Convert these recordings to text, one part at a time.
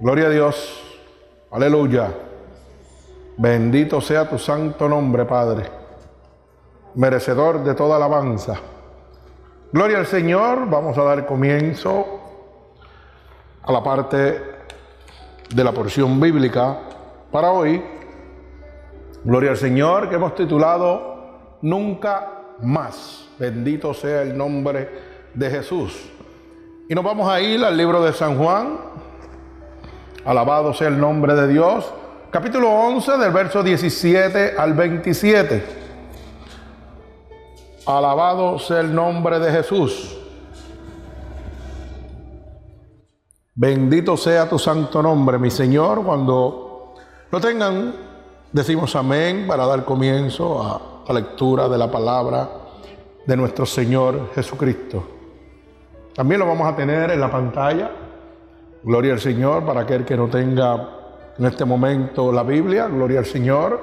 Gloria a Dios. Aleluya. Bendito sea tu santo nombre, Padre. Merecedor de toda alabanza. Gloria al Señor. Vamos a dar comienzo a la parte de la porción bíblica para hoy. Gloria al Señor que hemos titulado Nunca más. Bendito sea el nombre de Jesús. Y nos vamos a ir al libro de San Juan, Alabado sea el nombre de Dios. Capítulo 11 del verso 17 al 27. Alabado sea el nombre de Jesús. Bendito sea tu santo nombre, mi Señor. Cuando lo tengan, decimos amén para dar comienzo a la lectura de la palabra de nuestro Señor Jesucristo. También lo vamos a tener en la pantalla Gloria al Señor para aquel que no tenga en este momento la Biblia, gloria al Señor.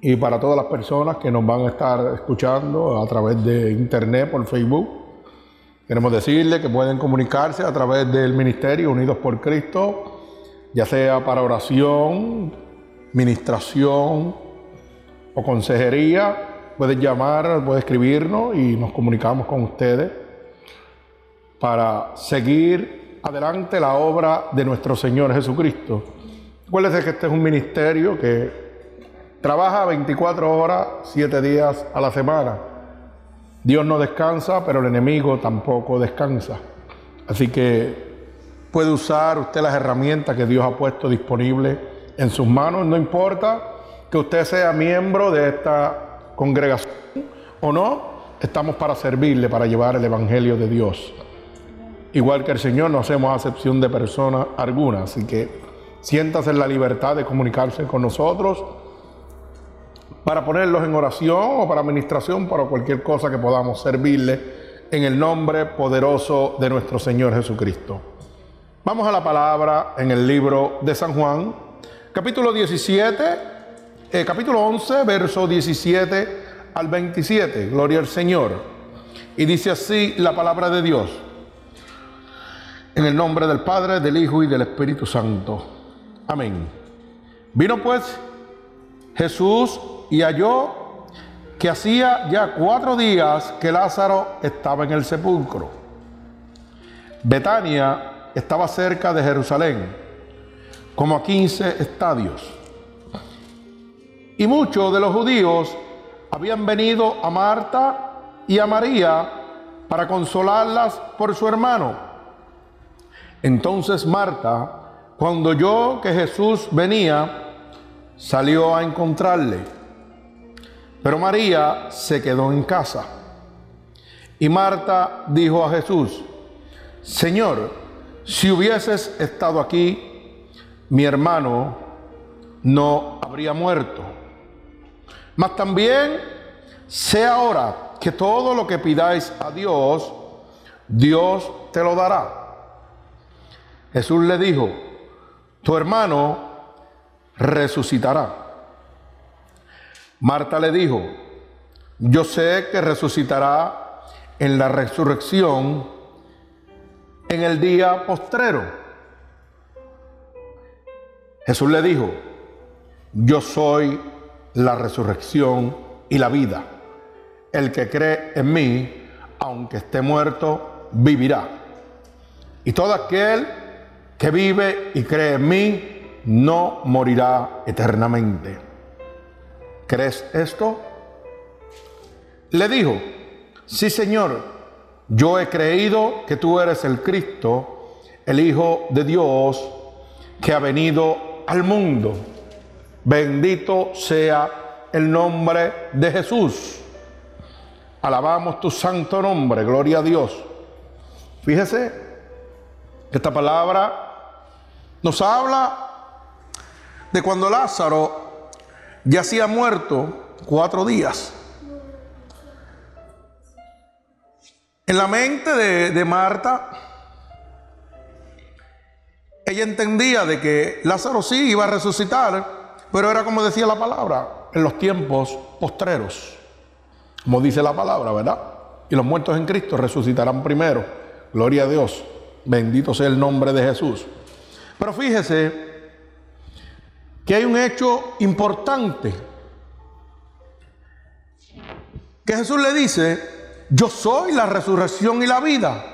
Y para todas las personas que nos van a estar escuchando a través de internet, por Facebook, queremos decirle que pueden comunicarse a través del Ministerio Unidos por Cristo, ya sea para oración, ministración o consejería. Pueden llamar, pueden escribirnos y nos comunicamos con ustedes para seguir adelante la obra de nuestro Señor Jesucristo. Acuérdense que este es un ministerio que trabaja 24 horas, 7 días a la semana. Dios no descansa, pero el enemigo tampoco descansa. Así que puede usar usted las herramientas que Dios ha puesto disponibles en sus manos. No importa que usted sea miembro de esta congregación o no, estamos para servirle, para llevar el Evangelio de Dios. Igual que el Señor, no hacemos acepción de persona alguna. Así que siéntase en la libertad de comunicarse con nosotros para ponerlos en oración o para administración, para cualquier cosa que podamos servirle en el nombre poderoso de nuestro Señor Jesucristo. Vamos a la palabra en el libro de San Juan, capítulo 17, eh, capítulo 11, verso 17 al 27. Gloria al Señor. Y dice así la palabra de Dios. En el nombre del Padre, del Hijo y del Espíritu Santo. Amén. Vino pues Jesús y halló que hacía ya cuatro días que Lázaro estaba en el sepulcro. Betania estaba cerca de Jerusalén, como a 15 estadios. Y muchos de los judíos habían venido a Marta y a María para consolarlas por su hermano. Entonces Marta, cuando oyó que Jesús venía, salió a encontrarle. Pero María se quedó en casa. Y Marta dijo a Jesús, Señor, si hubieses estado aquí, mi hermano no habría muerto. Mas también sé ahora que todo lo que pidáis a Dios, Dios te lo dará. Jesús le dijo, tu hermano resucitará. Marta le dijo, yo sé que resucitará en la resurrección en el día postrero. Jesús le dijo, yo soy la resurrección y la vida. El que cree en mí, aunque esté muerto, vivirá. Y todo aquel que vive y cree en mí, no morirá eternamente. ¿Crees esto? Le dijo, sí Señor, yo he creído que tú eres el Cristo, el Hijo de Dios, que ha venido al mundo. Bendito sea el nombre de Jesús. Alabamos tu santo nombre, gloria a Dios. Fíjese esta palabra nos habla de cuando Lázaro ya ha muerto cuatro días. En la mente de, de, Marta, ella entendía de que Lázaro sí iba a resucitar, pero era como decía la palabra, en los tiempos postreros, como dice la palabra, ¿verdad? Y los muertos en Cristo resucitarán primero, gloria a Dios. Bendito sea el nombre de Jesús. Pero fíjese que hay un hecho importante. Que Jesús le dice, yo soy la resurrección y la vida.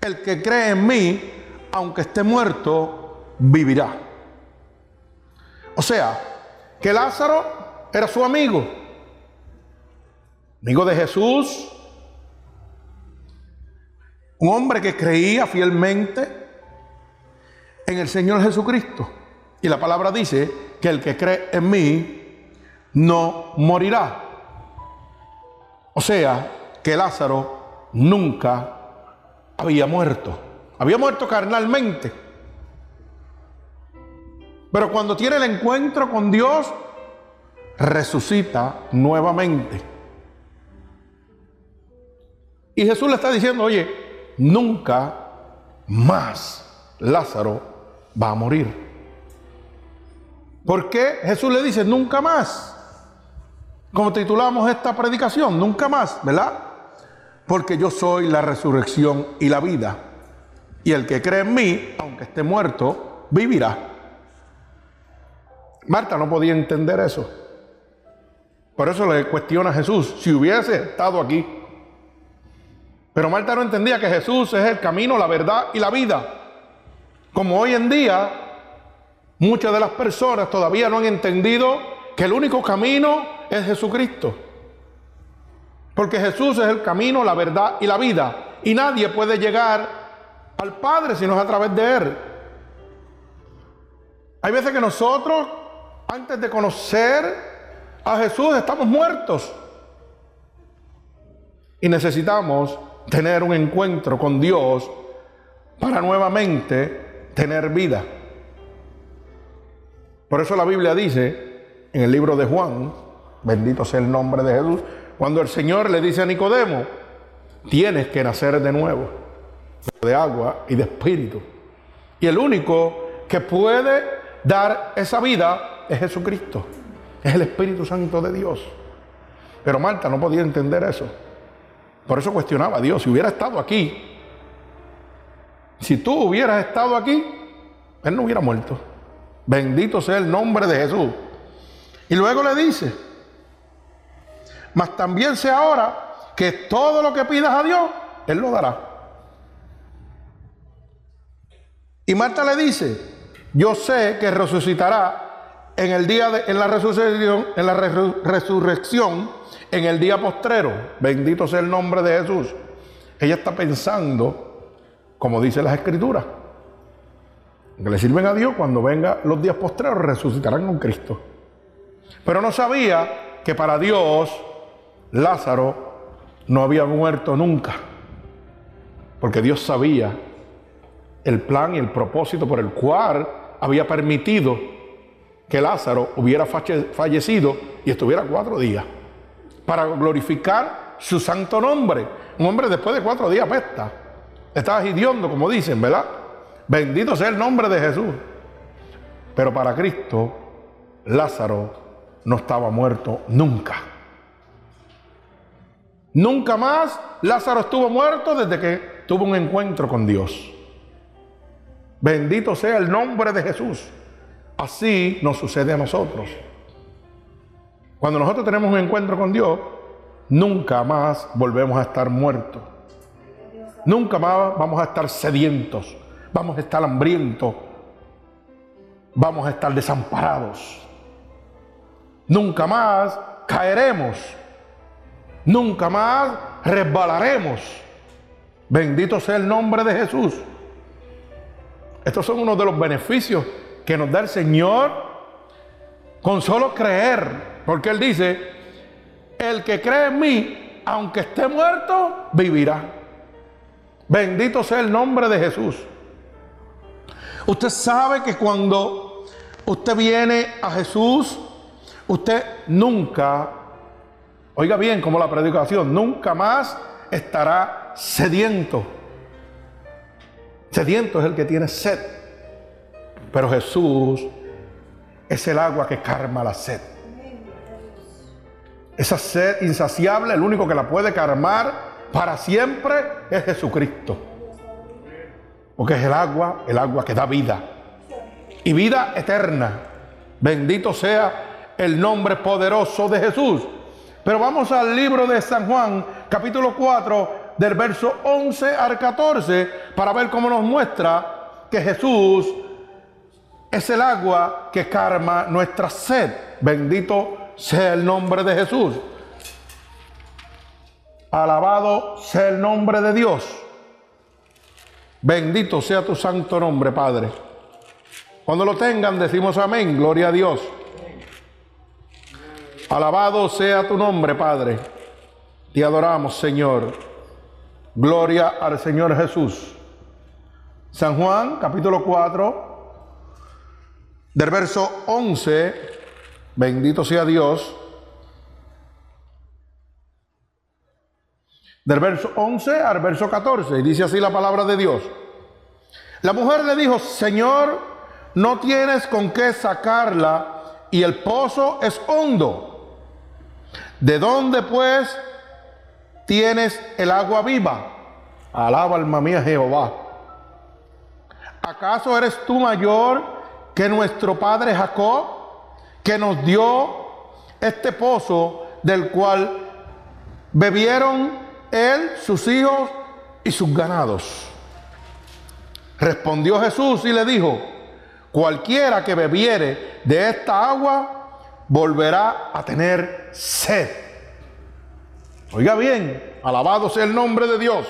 El que cree en mí, aunque esté muerto, vivirá. O sea, que Lázaro era su amigo, amigo de Jesús, un hombre que creía fielmente en el Señor Jesucristo. Y la palabra dice que el que cree en mí no morirá. O sea, que Lázaro nunca había muerto. Había muerto carnalmente. Pero cuando tiene el encuentro con Dios, resucita nuevamente. Y Jesús le está diciendo, oye, nunca más Lázaro va a morir. ¿Por qué Jesús le dice nunca más? Como titulamos esta predicación, nunca más, ¿verdad? Porque yo soy la resurrección y la vida. Y el que cree en mí, aunque esté muerto, vivirá. Marta no podía entender eso. Por eso le cuestiona a Jesús, si hubiese estado aquí. Pero Marta no entendía que Jesús es el camino, la verdad y la vida. Como hoy en día, muchas de las personas todavía no han entendido que el único camino es Jesucristo. Porque Jesús es el camino, la verdad y la vida. Y nadie puede llegar al Padre si no es a través de Él. Hay veces que nosotros, antes de conocer a Jesús, estamos muertos. Y necesitamos tener un encuentro con Dios para nuevamente tener vida. Por eso la Biblia dice en el libro de Juan, bendito sea el nombre de Jesús, cuando el Señor le dice a Nicodemo, tienes que nacer de nuevo, de agua y de espíritu. Y el único que puede dar esa vida es Jesucristo, es el Espíritu Santo de Dios. Pero Marta no podía entender eso. Por eso cuestionaba a Dios, si hubiera estado aquí, si tú hubieras estado aquí, Él no hubiera muerto. Bendito sea el nombre de Jesús. Y luego le dice, mas también sé ahora que todo lo que pidas a Dios, Él lo dará. Y Marta le dice, yo sé que resucitará en el día de en la en la resurrección en el día postrero. Bendito sea el nombre de Jesús. Ella está pensando, como dice las escrituras, que le sirven a Dios cuando vengan los días postreros, resucitarán con Cristo. Pero no sabía que para Dios Lázaro no había muerto nunca. Porque Dios sabía el plan y el propósito por el cual había permitido que Lázaro hubiera fallecido y estuviera cuatro días para glorificar su santo nombre. Un hombre después de cuatro días apesta. Estaba hediondo, como dicen, ¿verdad? Bendito sea el nombre de Jesús. Pero para Cristo, Lázaro no estaba muerto nunca. Nunca más Lázaro estuvo muerto desde que tuvo un encuentro con Dios. Bendito sea el nombre de Jesús. Así nos sucede a nosotros. Cuando nosotros tenemos un encuentro con Dios, nunca más volvemos a estar muertos. Nunca más vamos a estar sedientos, vamos a estar hambrientos, vamos a estar desamparados. Nunca más caeremos, nunca más resbalaremos. Bendito sea el nombre de Jesús. Estos son unos de los beneficios que nos da el Señor con solo creer porque Él dice, el que cree en mí, aunque esté muerto, vivirá. Bendito sea el nombre de Jesús. Usted sabe que cuando usted viene a Jesús, usted nunca, oiga bien como la predicación, nunca más estará sediento. Sediento es el que tiene sed. Pero Jesús es el agua que calma la sed. Esa sed insaciable, el único que la puede calmar para siempre es Jesucristo. porque es el agua, el agua que da vida y vida eterna. Bendito sea el nombre poderoso de Jesús. Pero vamos al libro de San Juan, capítulo 4, del verso 11 al 14, para ver cómo nos muestra que Jesús es el agua que calma nuestra sed. Bendito sea el nombre de Jesús. Alabado sea el nombre de Dios. Bendito sea tu santo nombre, Padre. Cuando lo tengan, decimos amén, gloria a Dios. Alabado sea tu nombre, Padre. Te adoramos, Señor. Gloria al Señor Jesús. San Juan, capítulo 4, del verso 11, bendito sea Dios. Del verso 11 al verso 14, y dice así la palabra de Dios. La mujer le dijo, Señor, no tienes con qué sacarla y el pozo es hondo. ¿De dónde pues tienes el agua viva? Alaba alma mía Jehová. ¿Acaso eres tú mayor que nuestro padre Jacob, que nos dio este pozo del cual bebieron él, sus hijos y sus ganados? Respondió Jesús y le dijo, cualquiera que bebiere de esta agua volverá a tener sed. Oiga bien, alabado sea el nombre de Dios.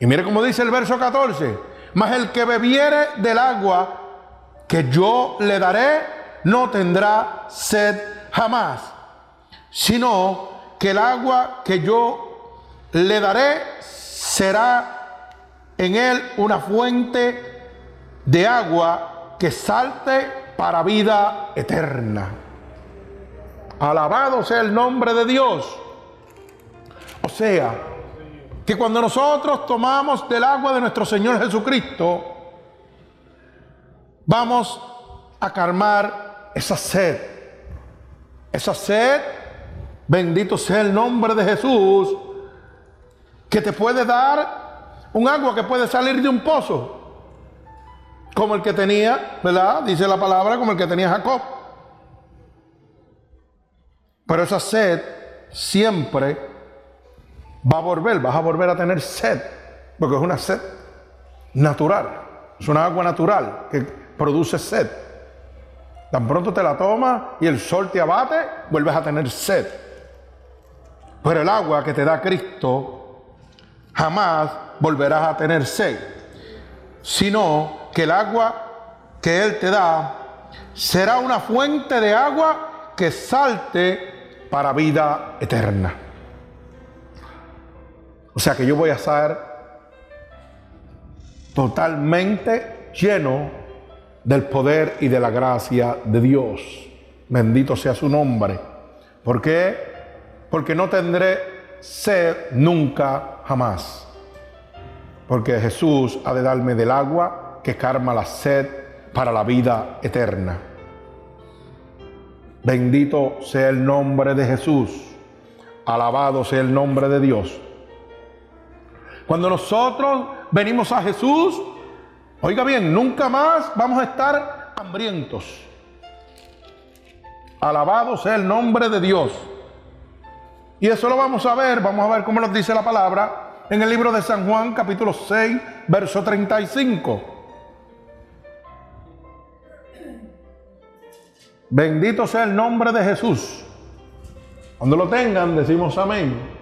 Y mire cómo dice el verso 14, mas el que bebiere del agua que yo le daré, no tendrá sed jamás, sino que el agua que yo le daré será en él una fuente de agua que salte para vida eterna. Alabado sea el nombre de Dios. O sea, que cuando nosotros tomamos del agua de nuestro Señor Jesucristo, vamos a calmar esa sed. Esa sed, bendito sea el nombre de Jesús, que te puede dar un agua que puede salir de un pozo, como el que tenía, ¿verdad? Dice la palabra, como el que tenía Jacob. Pero esa sed siempre va a volver, vas a volver a tener sed, porque es una sed natural, es una agua natural que produce sed. Tan pronto te la tomas y el sol te abate, vuelves a tener sed. Pero el agua que te da Cristo jamás volverás a tener sed, sino que el agua que Él te da será una fuente de agua que salte para vida eterna. O sea que yo voy a ser totalmente lleno del poder y de la gracia de Dios. Bendito sea su nombre. ¿Por qué? Porque no tendré sed nunca jamás porque Jesús ha de darme del agua que calma la sed para la vida eterna. Bendito sea el nombre de Jesús, alabado sea el nombre de Dios. Cuando nosotros venimos a Jesús, oiga bien, nunca más vamos a estar hambrientos. Alabado sea el nombre de Dios. Y eso lo vamos a ver, vamos a ver cómo nos dice la palabra en el libro de San Juan capítulo 6, verso 35. Bendito sea el nombre de Jesús. Cuando lo tengan, decimos amén.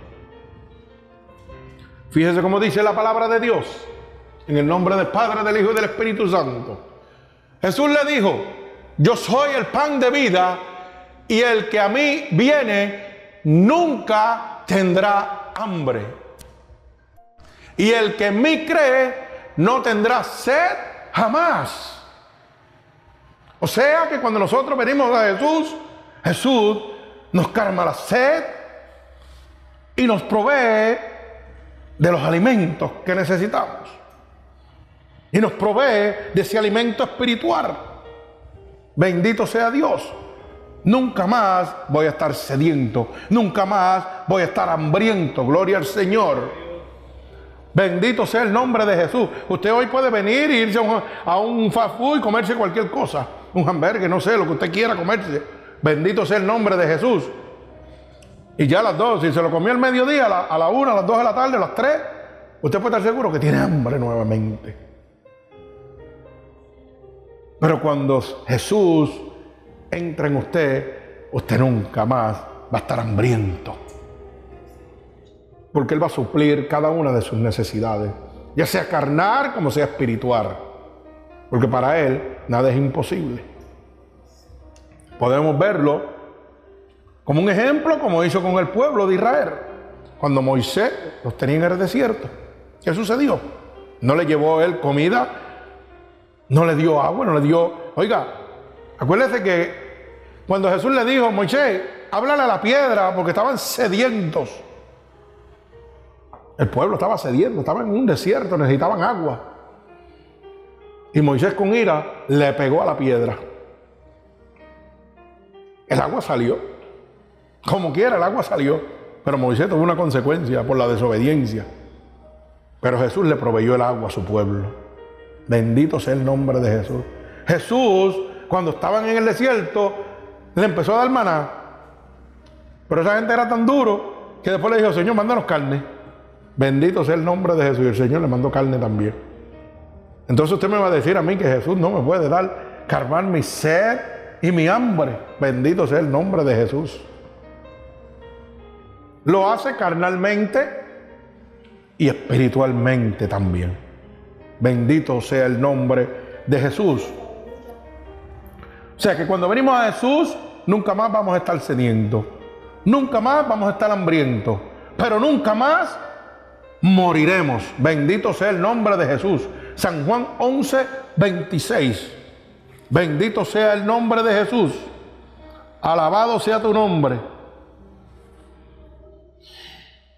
Fíjese cómo dice la palabra de Dios. En el nombre del Padre, del Hijo y del Espíritu Santo. Jesús le dijo, yo soy el pan de vida y el que a mí viene nunca tendrá hambre. Y el que en mí cree no tendrá sed jamás. O sea que cuando nosotros venimos a Jesús, Jesús nos calma la sed y nos provee de los alimentos que necesitamos. Y nos provee de ese alimento espiritual. Bendito sea Dios. Nunca más voy a estar sediento. Nunca más voy a estar hambriento. Gloria al Señor. Bendito sea el nombre de Jesús. Usted hoy puede venir e irse a un, a fast food y comerse cualquier cosa. Un hamburger, no sé, lo que usted quiera comerse. Bendito sea el nombre de Jesús. Y ya a las dos, si se lo comió al mediodía, a la, a la una, a las dos de la tarde, a las tres, usted puede estar seguro que tiene hambre nuevamente. Pero cuando Jesús entra en usted, usted nunca más va a estar hambriento. Porque Él va a suplir cada una de sus necesidades, ya sea carnal como sea espiritual. Porque para Él nada es imposible. Podemos verlo como un ejemplo, como hizo con el pueblo de Israel. Cuando Moisés los tenía en el desierto. ¿Qué sucedió? No le llevó él comida, no le dio agua, no le dio... Oiga, acuérdese que cuando Jesús le dijo, Moisés, háblale a la piedra porque estaban sedientos. El pueblo estaba sediento, estaba en un desierto, necesitaban agua. Y Moisés con ira le pegó a la piedra. El agua salió. Como quiera, el agua salió. Pero Moisés tuvo una consecuencia por la desobediencia. Pero Jesús le proveyó el agua a su pueblo. Bendito sea el nombre de Jesús. Jesús, cuando estaban en el desierto, le empezó a dar maná. Pero esa gente era tan duro que después le dijo, Señor, mándanos carne. Bendito sea el nombre de Jesús. Y el Señor le mandó carne también. Entonces usted me va a decir a mí que Jesús no me puede dar, carmar mi sed y mi hambre. Bendito sea el nombre de Jesús. Lo hace carnalmente y espiritualmente también. Bendito sea el nombre de Jesús. O sea que cuando venimos a Jesús, nunca más vamos a estar sedientos. Nunca más vamos a estar hambrientos. Pero nunca más moriremos. Bendito sea el nombre de Jesús. San Juan 11, 26. Bendito sea el nombre de Jesús. Alabado sea tu nombre.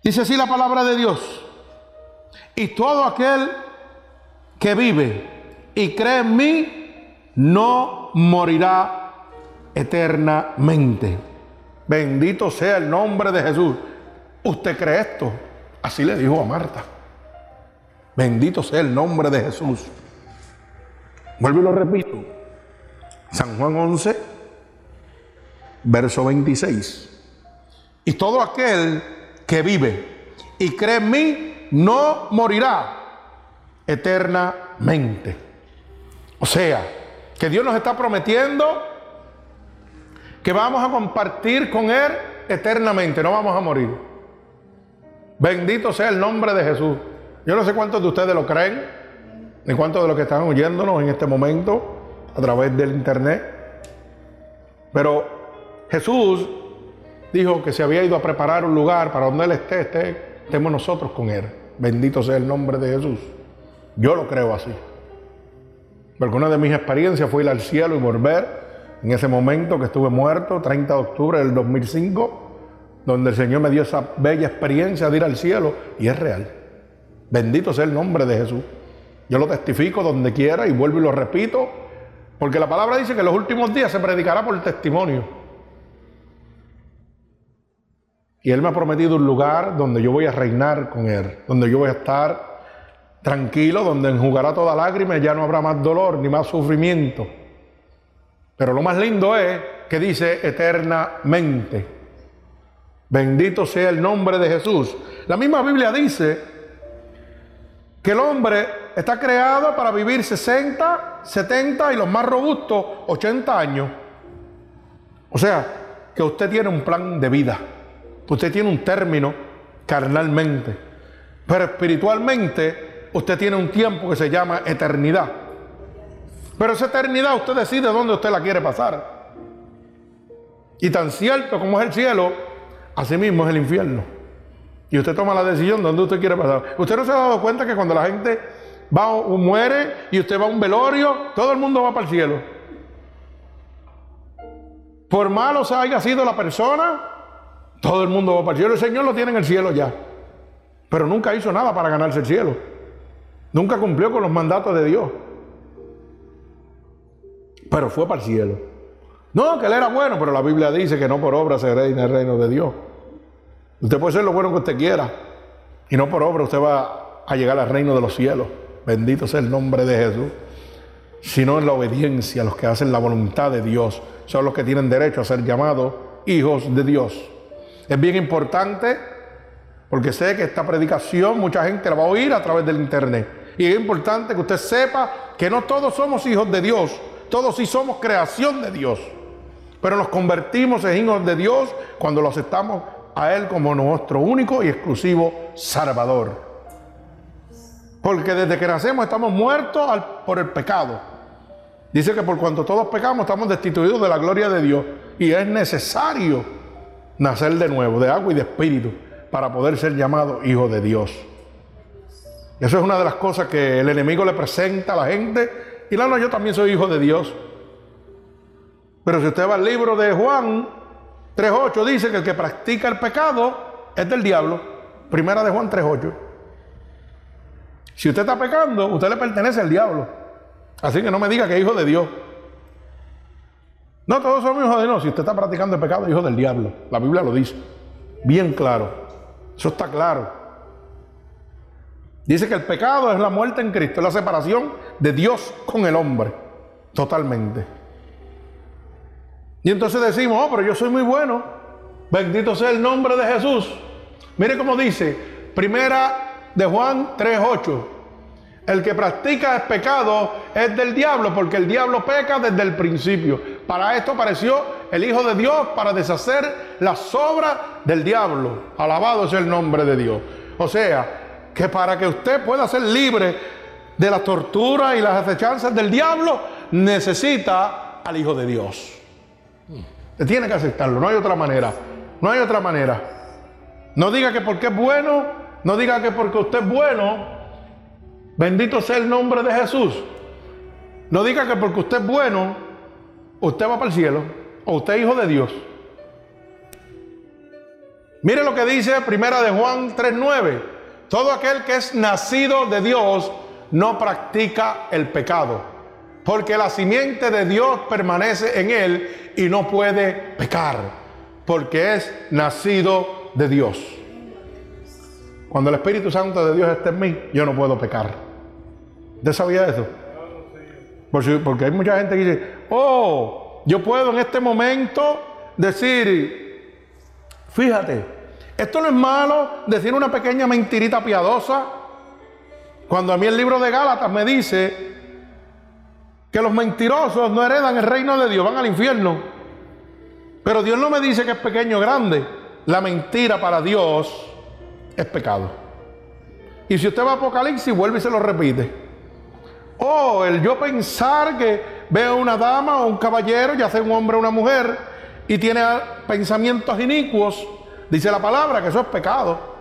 Dice así la palabra de Dios. Y todo aquel que vive y cree en mí, no morirá eternamente. Bendito sea el nombre de Jesús. ¿Usted cree esto? Así le dijo a Marta. Bendito sea el nombre de Jesús. Vuelvo y lo repito. San Juan 11, verso 26. Y todo aquel que vive y cree en mí no morirá eternamente. O sea, que Dios nos está prometiendo que vamos a compartir con Él eternamente, no vamos a morir. Bendito sea el nombre de Jesús. Yo no sé cuántos de ustedes lo creen, ni cuántos de los que están oyéndonos en este momento a través del internet. Pero Jesús dijo que se había ido a preparar un lugar para donde Él esté, estemos nosotros con Él. Bendito sea el nombre de Jesús. Yo lo creo así. Porque una de mis experiencias fue ir al cielo y volver en ese momento que estuve muerto, 30 de octubre del 2005, donde el Señor me dio esa bella experiencia de ir al cielo y es real. Bendito sea el nombre de Jesús. Yo lo testifico donde quiera y vuelvo y lo repito, porque la palabra dice que en los últimos días se predicará por testimonio. Y Él me ha prometido un lugar donde yo voy a reinar con Él, donde yo voy a estar tranquilo, donde enjugará toda lágrima ya no habrá más dolor ni más sufrimiento. Pero lo más lindo es que dice eternamente. Bendito sea el nombre de Jesús. La misma Biblia dice que el hombre está creado para vivir 60, 70 y los más robustos 80 años. O sea, que usted tiene un plan de vida. Usted tiene un término carnalmente. Pero espiritualmente usted tiene un tiempo que se llama eternidad. Pero esa eternidad usted decide dónde usted la quiere pasar. Y tan cierto como es el cielo, así mismo es el infierno. Y usted toma la decisión de dónde usted quiere pasar. Usted no se ha dado cuenta que cuando la gente va o muere y usted va a un velorio, todo el mundo va para el cielo. Por malo haya sido la persona, todo el mundo va para el cielo. El Señor lo tiene en el cielo ya. Pero nunca hizo nada para ganarse el cielo. Nunca cumplió con los mandatos de Dios. Pero fue para el cielo. No, que él era bueno, pero la Biblia dice que no por obra se reina el reino de Dios. Usted puede ser lo bueno que usted quiera. Y no por obra usted va a llegar al reino de los cielos. Bendito sea el nombre de Jesús. Sino en la obediencia, los que hacen la voluntad de Dios, son los que tienen derecho a ser llamados hijos de Dios. Es bien importante porque sé que esta predicación mucha gente la va a oír a través del internet. Y es importante que usted sepa que no todos somos hijos de Dios, todos sí somos creación de Dios. Pero nos convertimos en hijos de Dios cuando lo aceptamos a Él como nuestro único y exclusivo Salvador. Porque desde que nacemos estamos muertos por el pecado. Dice que por cuanto todos pecamos estamos destituidos de la gloria de Dios. Y es necesario nacer de nuevo, de agua y de espíritu, para poder ser llamado hijo de Dios. Eso es una de las cosas que el enemigo le presenta a la gente. Y no, yo también soy hijo de Dios. Pero si usted va al libro de Juan 3.8, dice que el que practica el pecado es del diablo. Primera de Juan 3.8. Si usted está pecando, usted le pertenece al diablo. Así que no me diga que es hijo de Dios. No, todos somos hijos de Dios. Si usted está practicando el pecado, hijo del diablo. La Biblia lo dice. Bien claro. Eso está claro. Dice que el pecado es la muerte en Cristo, es la separación de Dios con el hombre. Totalmente. Y entonces decimos, oh, pero yo soy muy bueno. Bendito sea el nombre de Jesús. Mire cómo dice, primera de Juan 3.8. El que practica el pecado es del diablo, porque el diablo peca desde el principio. Para esto apareció el Hijo de Dios, para deshacer las obras del diablo. Alabado sea el nombre de Dios. O sea, que para que usted pueda ser libre de la tortura y las acechanzas del diablo, necesita al Hijo de Dios. Usted tiene que aceptarlo, no hay otra manera. No hay otra manera. No diga que porque es bueno, no diga que porque usted es bueno, bendito sea el nombre de Jesús. No diga que porque usted es bueno, usted va para el cielo o usted es hijo de Dios. Mire lo que dice Primera de Juan 3:9. Todo aquel que es nacido de Dios no practica el pecado porque la simiente de Dios permanece en él y no puede pecar, porque es nacido de Dios. Cuando el Espíritu Santo de Dios está en mí, yo no puedo pecar. ¿Usted sabía eso? Porque hay mucha gente que dice, oh, yo puedo en este momento decir, fíjate, esto no es malo decir una pequeña mentirita piadosa. Cuando a mí el libro de Gálatas me dice que los mentirosos no heredan el reino de Dios, van al infierno. Pero Dios no me dice que es pequeño o grande. La mentira para Dios es pecado. Y si usted va a Apocalipsis, vuelve y se lo repite. O el yo pensar que veo una dama o un caballero, ya sea un hombre o una mujer, y tiene pensamientos inicuos, dice la palabra que eso es pecado.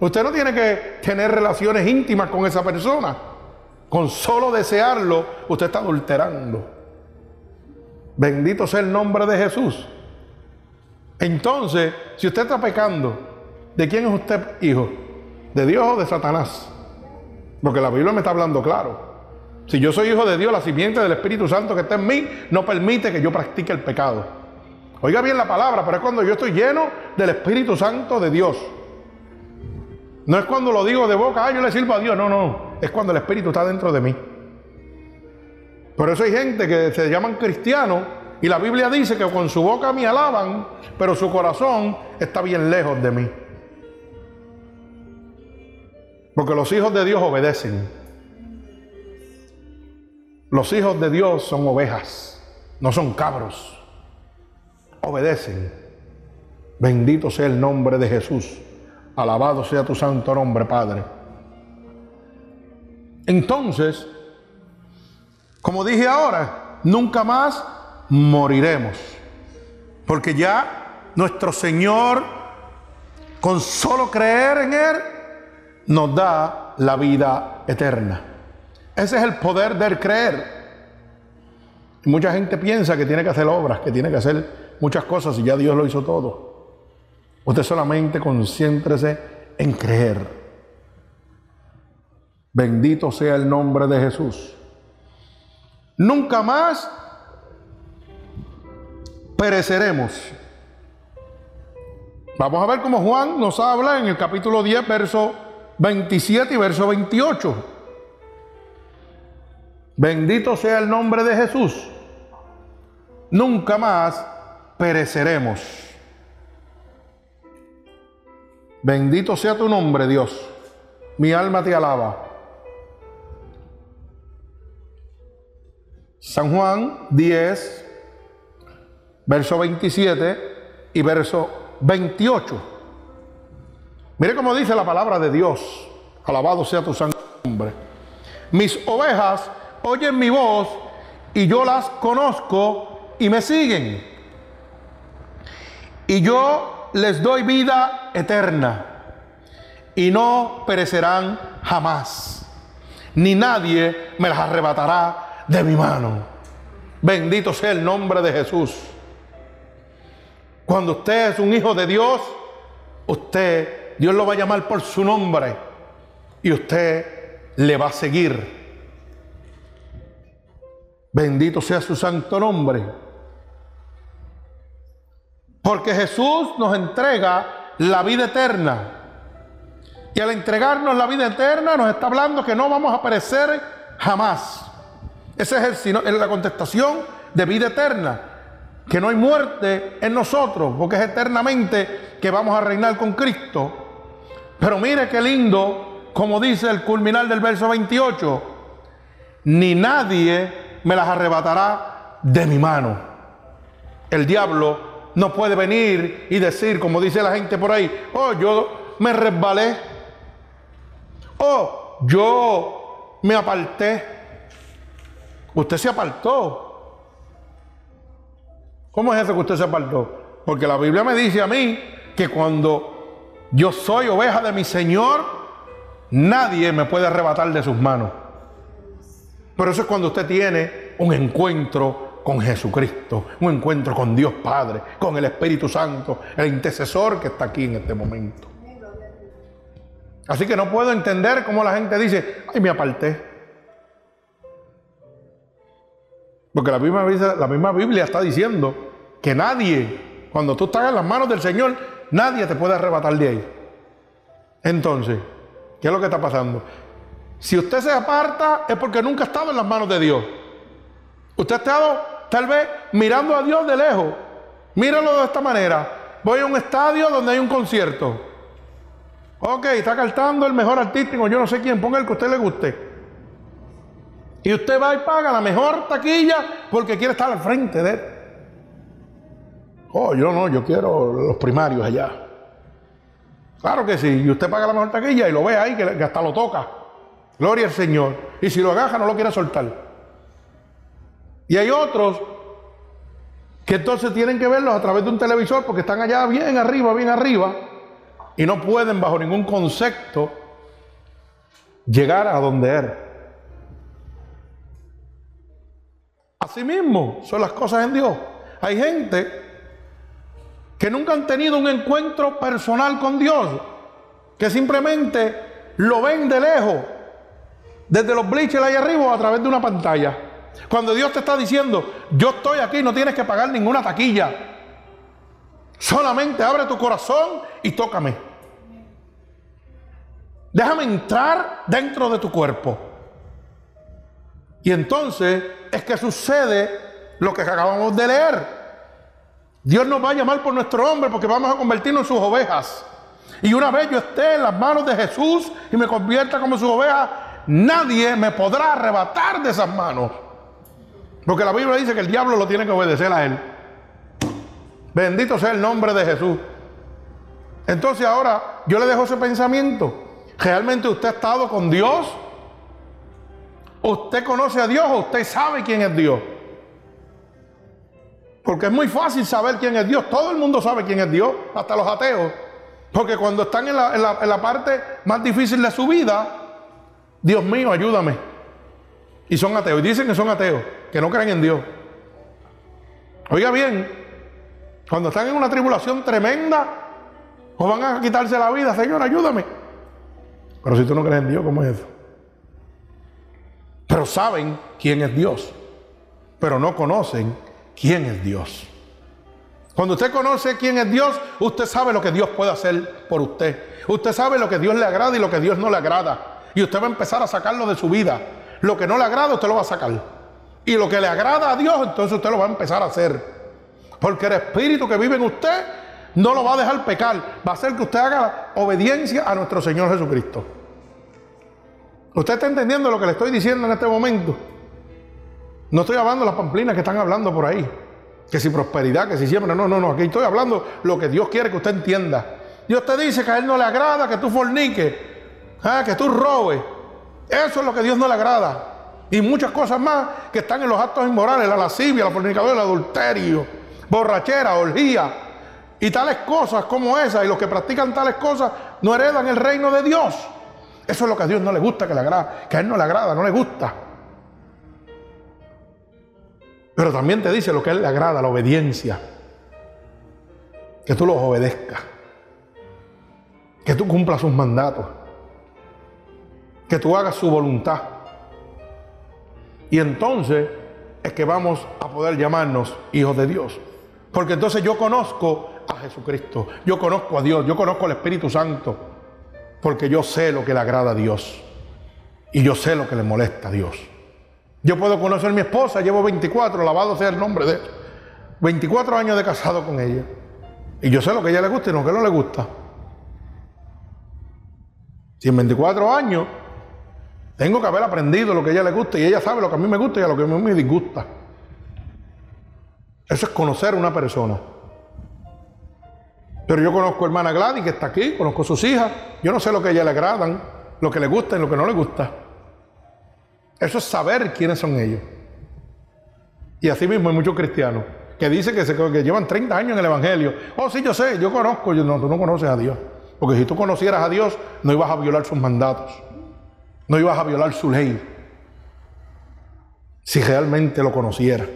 Usted no tiene que tener relaciones íntimas con esa persona. Con solo desearlo, usted está adulterando. Bendito sea el nombre de Jesús. Entonces, si usted está pecando, ¿de quién es usted hijo? ¿De Dios o de Satanás? Porque la Biblia me está hablando claro. Si yo soy hijo de Dios, la simiente del Espíritu Santo que está en mí no permite que yo practique el pecado. Oiga bien la palabra, pero es cuando yo estoy lleno del Espíritu Santo de Dios. No es cuando lo digo de boca, ah, yo le sirvo a Dios. No, no es cuando el Espíritu está dentro de mí. Por eso hay gente que se llaman cristianos y la Biblia dice que con su boca me alaban, pero su corazón está bien lejos de mí. Porque los hijos de Dios obedecen. Los hijos de Dios son ovejas, no son cabros. Obedecen. Bendito sea el nombre de Jesús. Alabado sea tu santo nombre, Padre. Entonces, como dije ahora, nunca más moriremos. Porque ya nuestro Señor, con solo creer en Él, nos da la vida eterna. Ese es el poder del creer. Mucha gente piensa que tiene que hacer obras, que tiene que hacer muchas cosas y ya Dios lo hizo todo. Usted solamente concéntrese en creer. Bendito sea el nombre de Jesús. Nunca más pereceremos. Vamos a ver cómo Juan nos habla en el capítulo 10, verso 27 y verso 28. Bendito sea el nombre de Jesús. Nunca más pereceremos. Bendito sea tu nombre, Dios. Mi alma te alaba. San Juan 10, verso 27 y verso 28. Mire cómo dice la palabra de Dios. Alabado sea tu santo nombre. Mis ovejas oyen mi voz y yo las conozco y me siguen. Y yo les doy vida eterna y no perecerán jamás. Ni nadie me las arrebatará de mi mano. Bendito sea el nombre de Jesús. Cuando usted es un hijo de Dios, usted, Dios lo va a llamar por su nombre y usted le va a seguir. Bendito sea su santo nombre. Porque Jesús nos entrega la vida eterna. Y al entregarnos la vida eterna nos está hablando que no vamos a perecer jamás. Esa es el, la contestación de vida eterna. Que no hay muerte en nosotros, porque es eternamente que vamos a reinar con Cristo. Pero mire qué lindo, como dice el culminal del verso 28, ni nadie me las arrebatará de mi mano. El diablo no puede venir y decir, como dice la gente por ahí, oh, yo me resbalé, oh, yo me aparté. Usted se apartó. ¿Cómo es eso que usted se apartó? Porque la Biblia me dice a mí que cuando yo soy oveja de mi Señor, nadie me puede arrebatar de sus manos. Pero eso es cuando usted tiene un encuentro con Jesucristo, un encuentro con Dios Padre, con el Espíritu Santo, el intercesor que está aquí en este momento. Así que no puedo entender cómo la gente dice, ay, me aparté. Porque la misma, la misma Biblia está diciendo que nadie, cuando tú estás en las manos del Señor, nadie te puede arrebatar de ahí. Entonces, ¿qué es lo que está pasando? Si usted se aparta es porque nunca ha estado en las manos de Dios. Usted ha estado tal vez mirando a Dios de lejos. Míralo de esta manera. Voy a un estadio donde hay un concierto. Ok, está cantando el mejor artístico, yo no sé quién, ponga el que a usted le guste. Y usted va y paga la mejor taquilla porque quiere estar al frente de él. Oh, yo no, yo quiero los primarios allá. Claro que sí, y usted paga la mejor taquilla y lo ve ahí que, hasta lo toca. Gloria al Señor. Y si lo agaja no lo quiere soltar. Y hay otros que entonces tienen que verlos a través de un televisor porque están allá bien arriba, bien arriba, y no pueden bajo ningún concepto llegar a donde él. Así mismo son las cosas en Dios. Hay gente que nunca han tenido un encuentro personal con Dios, que simplemente lo ven de lejos, desde los bleachers ahí arriba a través de una pantalla. Cuando Dios te está diciendo, yo estoy aquí, no tienes que pagar ninguna taquilla. Solamente abre tu corazón y tócame. Déjame entrar dentro de tu cuerpo. Y entonces es que sucede lo que acabamos de leer. Dios nos va a llamar por nuestro nombre porque vamos a convertirnos en sus ovejas. Y una vez yo esté en las manos de Jesús y me convierta como su oveja, nadie me podrá arrebatar de esas manos. Porque la Biblia dice que el diablo lo tiene que obedecer a él. Bendito sea el nombre de Jesús. Entonces ahora yo le dejo ese pensamiento. ¿Realmente usted ha estado con Dios? ¿Usted conoce a Dios o usted sabe quién es Dios? Porque es muy fácil saber quién es Dios. Todo el mundo sabe quién es Dios, hasta los ateos. Porque cuando están en la, parte más difícil de su vida, Dios mío, ayúdame. Y son ateos. Y dicen que son ateos, que no creen en Dios. Oiga bien, cuando están en una tribulación tremenda, o van a quitarse la vida, Señor, ayúdame. Pero si tú no crees en Dios, ¿cómo es eso? pero saben quién es Dios, pero no conocen quién es Dios. Cuando usted conoce quién es Dios, usted sabe lo que Dios puede hacer por usted. Usted sabe lo que Dios le agrada y lo que Dios no le agrada. Y usted va a empezar a sacarlo de su vida. Lo que no le agrada, usted lo va a sacar. Y lo que le agrada a Dios, entonces usted lo va a empezar a hacer. Porque el espíritu que vive en usted no lo va a dejar pecar. Va a hacer que usted haga obediencia a nuestro Señor Jesucristo. ¿Usted está entendiendo lo que le estoy diciendo en este momento? No estoy hablando de las pamplinas que están hablando por ahí. Que si prosperidad, que si siempre. No, no, no. Aquí estoy hablando lo que Dios quiere que usted entienda. Dios te dice que a Él no le agrada que tú forniques, ah, que tú robes. Eso es lo que Dios no le agrada. Y muchas cosas más que están en los actos inmorales, la lascivia, la fornicación, el adulterio, borrachera, orgía y tales cosas como esas. Y los que practican tales cosas no heredan el reino de Dios. Eso es lo que a Dios no le gusta que le agrada, que a Él no le agrada, no le gusta. Pero también te dice lo que a Él le agrada, la obediencia. Que tú los obedezcas. Que tú cumplas sus mandatos. Que tú hagas su voluntad. Y entonces es que vamos a poder llamarnos hijos de Dios. Porque entonces yo conozco a Jesucristo. Yo conozco a Dios. Yo conozco al Espíritu Santo. Porque yo sé lo que le agrada a Dios. Y yo sé lo que le molesta a Dios. Yo puedo conocer a mi esposa, llevo 24, alabado sea el nombre de él. 24 años de casado con ella. Y yo sé lo que a ella le gusta y lo que no le gusta. Si en 24 años tengo que haber aprendido lo que a ella le gusta y ella sabe lo que a mí me gusta y a lo que a mí me disgusta. Eso es conocer a una persona. Pero yo conozco a hermana Gladys que está aquí, conozco a sus hijas. Yo no sé lo que a ella le agradan, lo que le gusta y lo que no le gusta. Eso es saber quiénes son ellos. Y así mismo hay muchos cristianos que dicen que, se, llevan 30 años en el Evangelio. Oh, sí, yo sé, yo conozco. Yo, no, tú no conoces a Dios. Porque si tú conocieras a Dios, no ibas a violar sus mandatos. No ibas a violar su ley. Si realmente lo conocieras.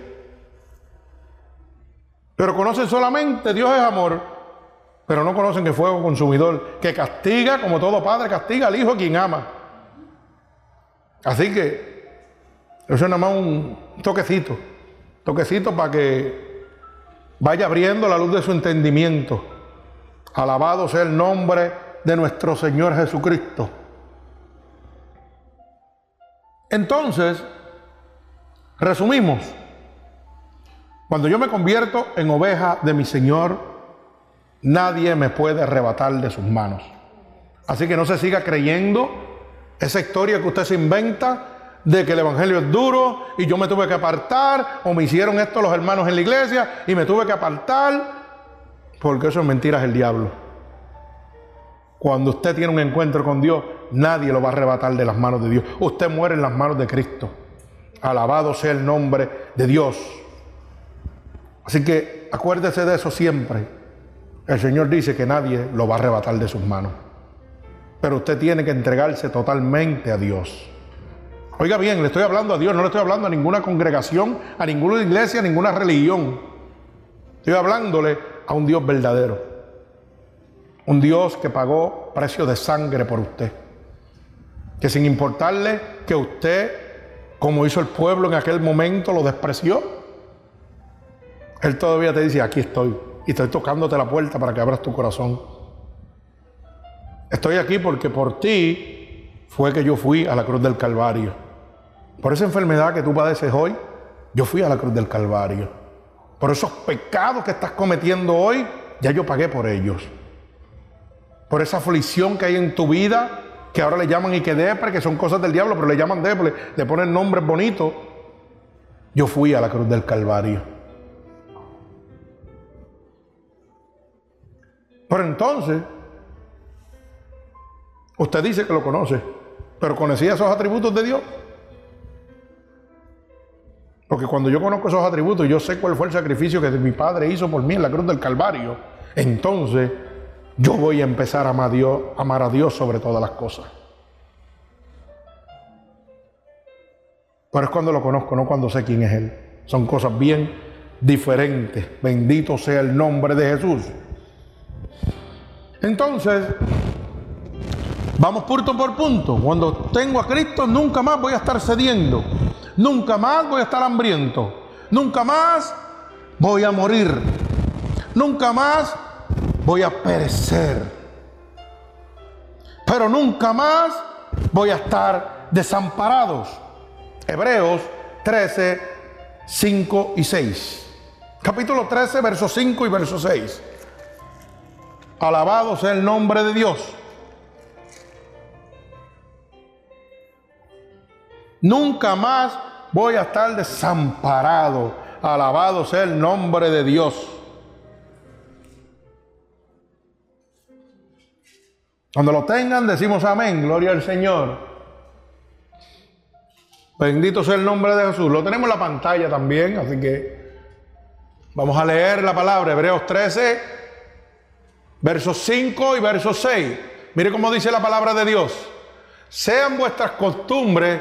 Pero conocen solamente Dios es amor, pero no conocen que fuego consumidor, que castiga como todo padre castiga al hijo a quien ama. Así que eso es nada más un toquecito, toquecito para que vaya abriendo la luz de su entendimiento. Alabado sea el nombre de nuestro Señor Jesucristo. Entonces, resumimos. Cuando yo me convierto en oveja de mi Señor, nadie me puede arrebatar de sus manos. Así que no se siga creyendo esa historia que usted se inventa de que el Evangelio es duro y yo me tuve que apartar, o me hicieron esto los hermanos en la iglesia y me tuve que apartar, porque eso es mentiras del diablo. Cuando usted tiene un encuentro con Dios, nadie lo va a arrebatar de las manos de Dios. Usted muere en las manos de Cristo. Alabado sea el nombre de Dios. Así que acuérdese de eso siempre. El Señor dice que nadie lo va a arrebatar de sus manos. Pero usted tiene que entregarse totalmente a Dios. Oiga bien, le estoy hablando a Dios, no le estoy hablando a ninguna congregación, a ninguna iglesia, a ninguna religión. Estoy hablándole a un Dios verdadero. Un Dios que pagó precio de sangre por usted. Que sin importarle que usted, como hizo el pueblo en aquel momento, lo despreció, Él todavía te dice, aquí estoy. Y estoy tocándote la puerta para que abras tu corazón. Estoy aquí porque por ti fue que yo fui a la cruz del Calvario. Por esa enfermedad que tú padeces hoy, yo fui a la cruz del Calvario. Por esos pecados que estás cometiendo hoy, ya yo pagué por ellos. Por esa aflicción que hay en tu vida, que ahora le llaman y que depre, que son cosas del diablo, pero le llaman depre, le ponen nombres bonitos. Yo fui a la cruz del Calvario. Pero entonces, usted dice que lo conoce, pero conocía esos atributos de Dios. Porque cuando yo conozco esos atributos, yo sé cuál fue el sacrificio que mi Padre hizo por mí en la cruz del Calvario, entonces yo voy a empezar a amar a Dios, amar a Dios sobre todas las cosas. Pero es cuando lo conozco, no cuando sé quién es Él. Son cosas bien diferentes. Bendito sea el nombre de Jesús. Entonces, vamos punto por punto. Cuando tengo a Cristo, nunca más voy a estar cediendo. Nunca más voy a estar hambriento. Nunca más voy a morir. Nunca más voy a perecer. Pero nunca más voy a estar desamparados. Hebreos 13, 5 y 6. Capítulo 13, versos 5 y verso 6. Alabado sea el nombre de Dios. Nunca más voy a estar desamparado. Alabado sea el nombre de Dios. Cuando lo tengan, decimos amén, gloria al Señor. Bendito sea el nombre de Jesús. Lo tenemos en la pantalla también, así que vamos a leer la palabra, Hebreos 13, versos 5 y versos 6. Mire cómo dice la palabra de Dios. Sean vuestras costumbres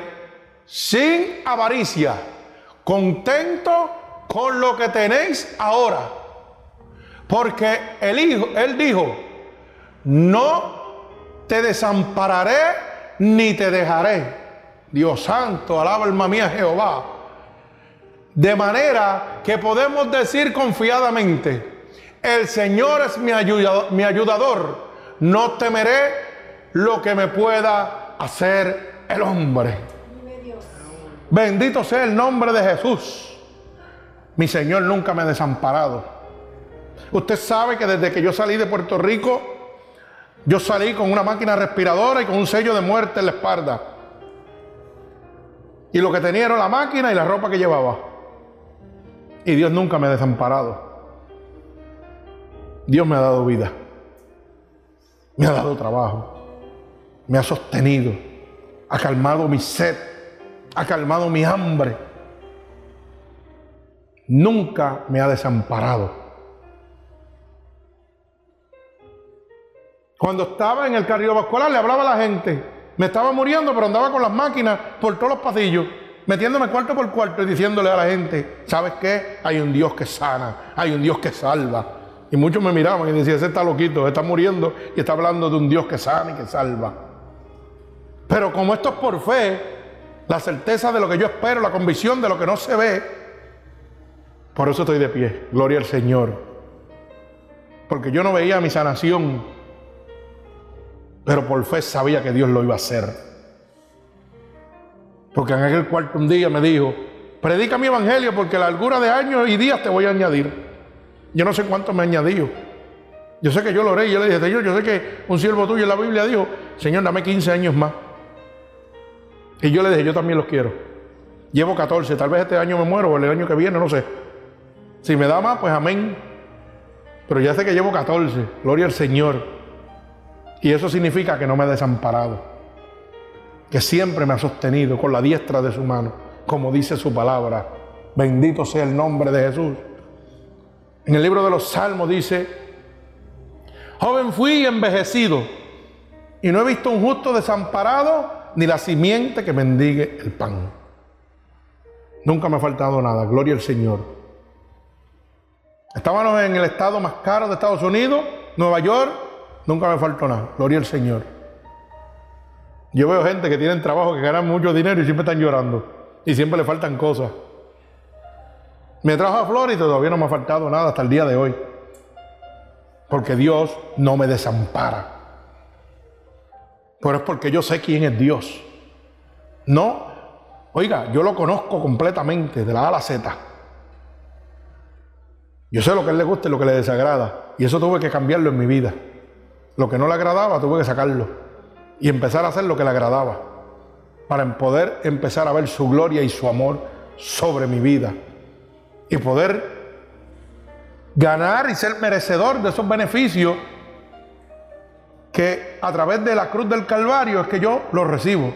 sin avaricia, contento con lo que tenéis ahora. Porque el Hijo, Él dijo, no te desampararé ni te dejaré. Dios santo, alaba alma mía Jehová. De manera que podemos decir confiadamente, el Señor es mi, mi ayudador, no temeré lo que me pueda hacer el hombre. Bendito sea el nombre de Jesús. Mi Señor nunca me ha desamparado. Usted sabe que desde que yo salí de Puerto Rico, yo salí con una máquina respiradora y con un sello de muerte en la espalda. Y lo que tenía era la máquina y la ropa que llevaba. Y Dios nunca me ha desamparado. Dios me ha dado vida. Me ha dado trabajo. Me ha sostenido. Ha calmado mi sed. Ha calmado mi hambre. Nunca me ha desamparado. Cuando estaba en el cardiovascular le hablaba a la gente. Me estaba muriendo, pero andaba con las máquinas por todos los pasillos, metiéndome cuarto por cuarto y diciéndole a la gente, ¿sabes qué? Hay un Dios que sana, hay un Dios que salva. Y muchos me miraban y decían, ese está loquito, está muriendo y está hablando de un Dios que sana y que salva. Pero como esto es por fe, la certeza de lo que yo espero, la convicción de lo que no se ve, por eso estoy de pie. Gloria al Señor. Porque yo no veía mi sanación pero por fe sabía que Dios lo iba a hacer. Porque en aquel cuarto un día me dijo, predica mi evangelio porque la largura de años y días te voy a añadir. Yo no sé cuánto me añadió. Yo sé que yo lo oré y yo le dije, Señor, yo sé que un siervo tuyo en la Biblia dijo, Señor, dame 15 años más. Y yo le dije, yo también los quiero. Llevo 14, tal vez este año me muero o el año que viene, no sé. Si me da más, pues amén. Pero ya sé que llevo 14, gloria al Señor. Y eso significa que no me ha desamparado, que siempre me ha sostenido con la diestra de su mano, como dice su palabra. Bendito sea el nombre de Jesús. En el libro de los Salmos dice, joven fui envejecido y no he visto un justo desamparado ni la simiente que mendigue el pan. Nunca me ha faltado nada, gloria al Señor. Estábamos en el estado más caro de Estados Unidos, Nueva York, Nunca me faltó nada. Gloria al Señor. Yo veo gente que tienen trabajo, que ganan mucho dinero y siempre están llorando. Y siempre le faltan cosas. Me trajo a Florida y todavía no me ha faltado nada hasta el día de hoy. Porque Dios no me desampara. Pero es porque yo sé quién es Dios. No, oiga, yo lo conozco completamente, de la A a la Z. Yo sé lo que a él le gusta y lo que le desagrada. Y eso tuve que cambiarlo en mi vida. Lo que no le agradaba tuve que sacarlo y empezar a hacer lo que le agradaba para poder empezar a ver su gloria y su amor sobre mi vida y poder ganar y ser merecedor de esos beneficios que a través de la cruz del Calvario es que yo los recibo.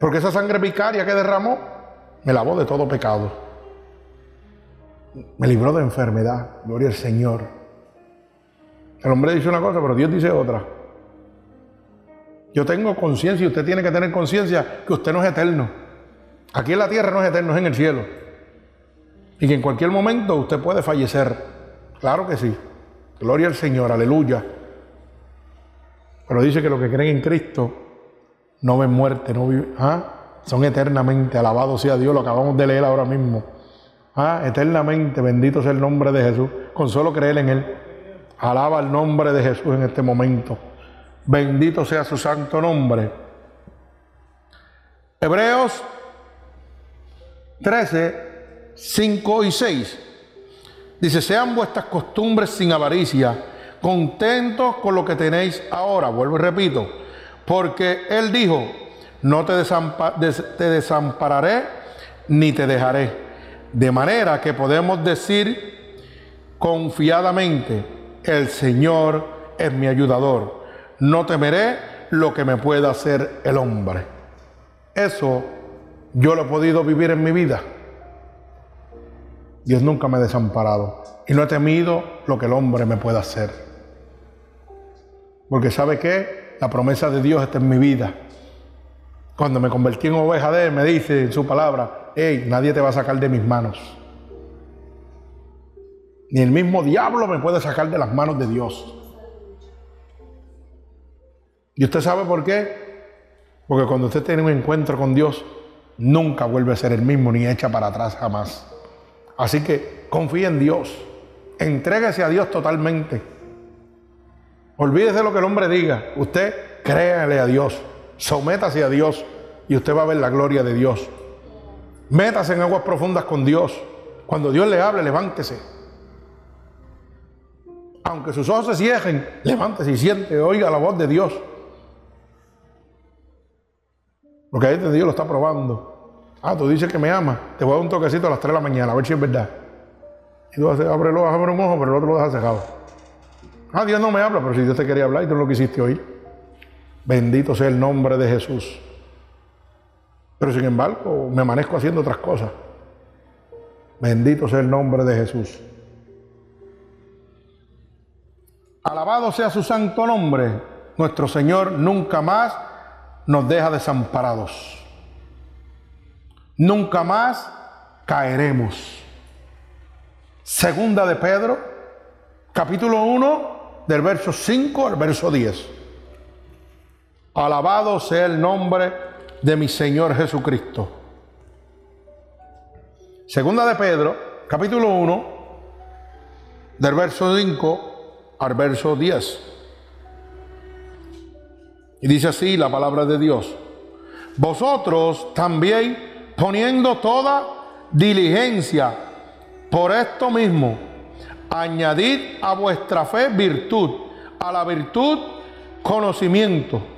Porque esa sangre vicaria que derramó me lavó de todo pecado me libró de enfermedad, gloria al Señor. El hombre dice una cosa, pero Dios dice otra. Yo tengo conciencia y usted tiene que tener conciencia que usted no es eterno. Aquí en la tierra no es eterno, es en el cielo. Y que en cualquier momento usted puede fallecer. Claro que sí. Gloria al Señor, aleluya. Pero dice que los que creen en Cristo no ven muerte, no viven, ¿ah? son eternamente. Alabados sea Dios, lo acabamos de leer ahora mismo. Ah, eternamente, bendito sea el nombre de Jesús, con solo creer en Él. Alaba el nombre de Jesús en este momento. Bendito sea su santo nombre. Hebreos 13, 5 y 6. Dice, sean vuestras costumbres sin avaricia, contentos con lo que tenéis ahora. Vuelvo y repito, porque Él dijo, no te, te desampararé ni te dejaré. De manera que podemos decir confiadamente, el Señor es mi ayudador. No temeré lo que me pueda hacer el hombre. Eso yo lo he podido vivir en mi vida. Dios nunca me ha desamparado y no he temido lo que el hombre me pueda hacer. Porque sabe que la promesa de Dios está en mi vida. Cuando me convertí en oveja de Él, me dice en su palabra, hey, nadie te va a sacar de mis manos. Ni el mismo diablo me puede sacar de las manos de Dios. ¿Y usted sabe por qué? Porque cuando usted tiene un encuentro con Dios, nunca vuelve a ser el mismo ni echa para atrás jamás. Así que confíe en Dios. Entréguese a Dios totalmente. Olvídese lo que el hombre diga. Usted créale a Dios. Sométase a Dios y usted va a ver la gloria de Dios. Métase en aguas profundas con Dios. Cuando Dios le hable, levántese. Aunque sus ojos se cierren, levántese y siente, oiga la voz de Dios. Porque ahí Dios lo está probando. Ah, tú dices que me ama. Te voy a dar un toquecito a las 3 de la mañana, a ver si es verdad. Y tú haces, abre, abre un ojo, pero el otro lo dejas cerrado. Ah, Dios no me habla, pero si Dios te quería hablar y tú no lo quisiste oír. Bendito sea el nombre de Jesús. Pero sin embargo, me amanezco haciendo otras cosas. Bendito sea el nombre de Jesús. Alabado sea su santo nombre. Nuestro Señor nunca más nos deja desamparados. Nunca más caeremos. Segunda de Pedro, capítulo 1, del verso 5 al verso 10. Alabado sea el nombre de mi Señor Jesucristo. Segunda de Pedro, capítulo 1, del verso 5 al verso 10. Y dice así la palabra de Dios. Vosotros también poniendo toda diligencia por esto mismo, añadid a vuestra fe virtud, a la virtud conocimiento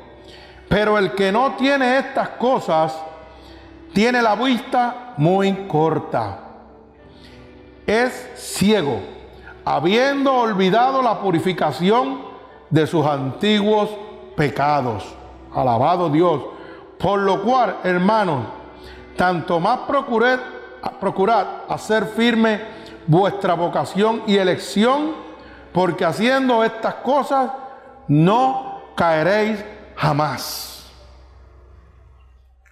Pero el que no tiene estas cosas, tiene la vista muy corta. Es ciego, habiendo olvidado la purificación de sus antiguos pecados. Alabado Dios. Por lo cual, hermanos, tanto más procurad, procurad hacer firme vuestra vocación y elección, porque haciendo estas cosas no caeréis jamás.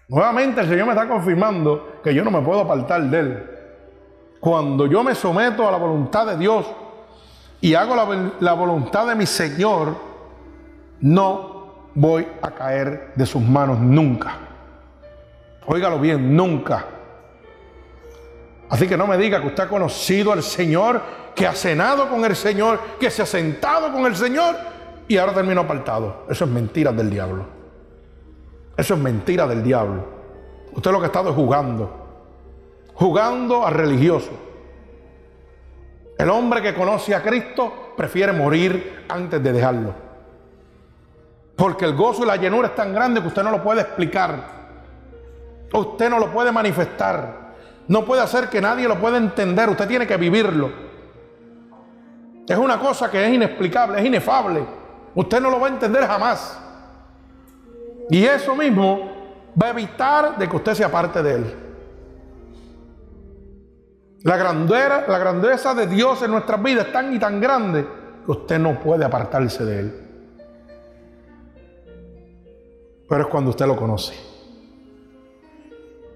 Nuevamente el Señor me está confirmando que yo no me puedo apartar de Él. Cuando yo me someto a la voluntad de Dios y hago la, la voluntad de mi Señor, no voy a caer de sus manos nunca. Óigalo bien, nunca. Así que no me diga que usted ha conocido al Señor, que ha cenado con el Señor, que se ha sentado con el Señor y ahora termino apartado. Eso es mentira del diablo. Eso es mentira del diablo. Usted lo que ha estado es jugando. Jugando a religioso. El hombre que conoce a Cristo prefiere morir antes de dejarlo. Porque el gozo y la llenura es tan grande que usted no lo puede explicar. Usted no lo puede manifestar. No puede hacer que nadie lo pueda entender. Usted tiene que vivirlo. Es una cosa que es inexplicable, es inefable. Usted no lo va a entender jamás. Y eso mismo va a evitar de que usted sea parte de él. La grandeza, la grandeza de Dios en nuestras vidas es tan y tan grande que usted no puede apartarse de Él. Pero es cuando usted lo conoce.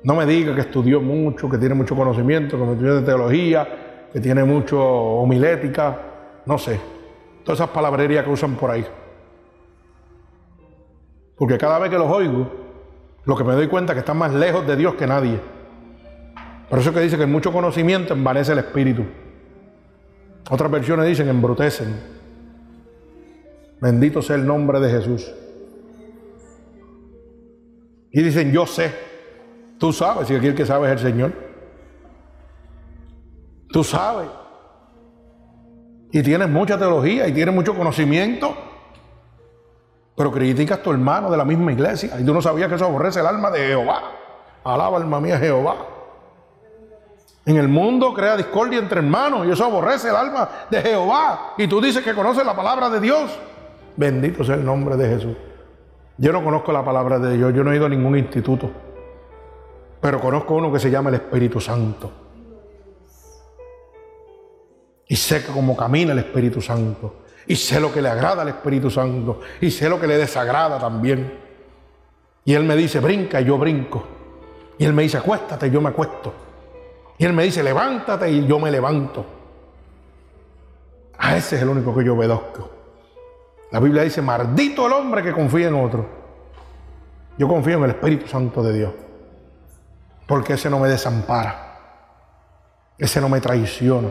No me diga que estudió mucho, que tiene mucho conocimiento, que estudió de teología, que tiene mucho homilética, no sé. Todas esas palabrerías que usan por ahí. Porque cada vez que los oigo, lo que me doy cuenta es que están más lejos de Dios que nadie. Por eso que dice que mucho conocimiento envanece el espíritu. Otras versiones dicen embrutecen. Bendito sea el nombre de Jesús. Y dicen, yo sé. Tú sabes, si aquí el que sabe es el Señor. Tú sabes. Y tienes mucha teología y tienes mucho conocimiento. Pero criticas a tu hermano de la misma iglesia. Y tú no sabías que eso aborrece el alma de Jehová. Alaba alma mía Jehová. En el mundo crea discordia entre hermanos y eso aborrece el alma de Jehová. Y tú dices que conoces la palabra de Dios. Bendito sea el nombre de Jesús. Yo no conozco la palabra de Dios, yo no he ido a ningún instituto, pero conozco uno que se llama el Espíritu Santo. Y sé cómo camina el Espíritu Santo. Y sé lo que le agrada al Espíritu Santo. Y sé lo que le desagrada también. Y Él me dice, brinca y yo brinco. Y Él me dice, acuéstate y yo me acuesto. Y Él me dice, levántate y yo me levanto. A ese es el único que yo obedezco. La Biblia dice, maldito el hombre que confía en otro. Yo confío en el Espíritu Santo de Dios. Porque ese no me desampara. Ese no me traiciona.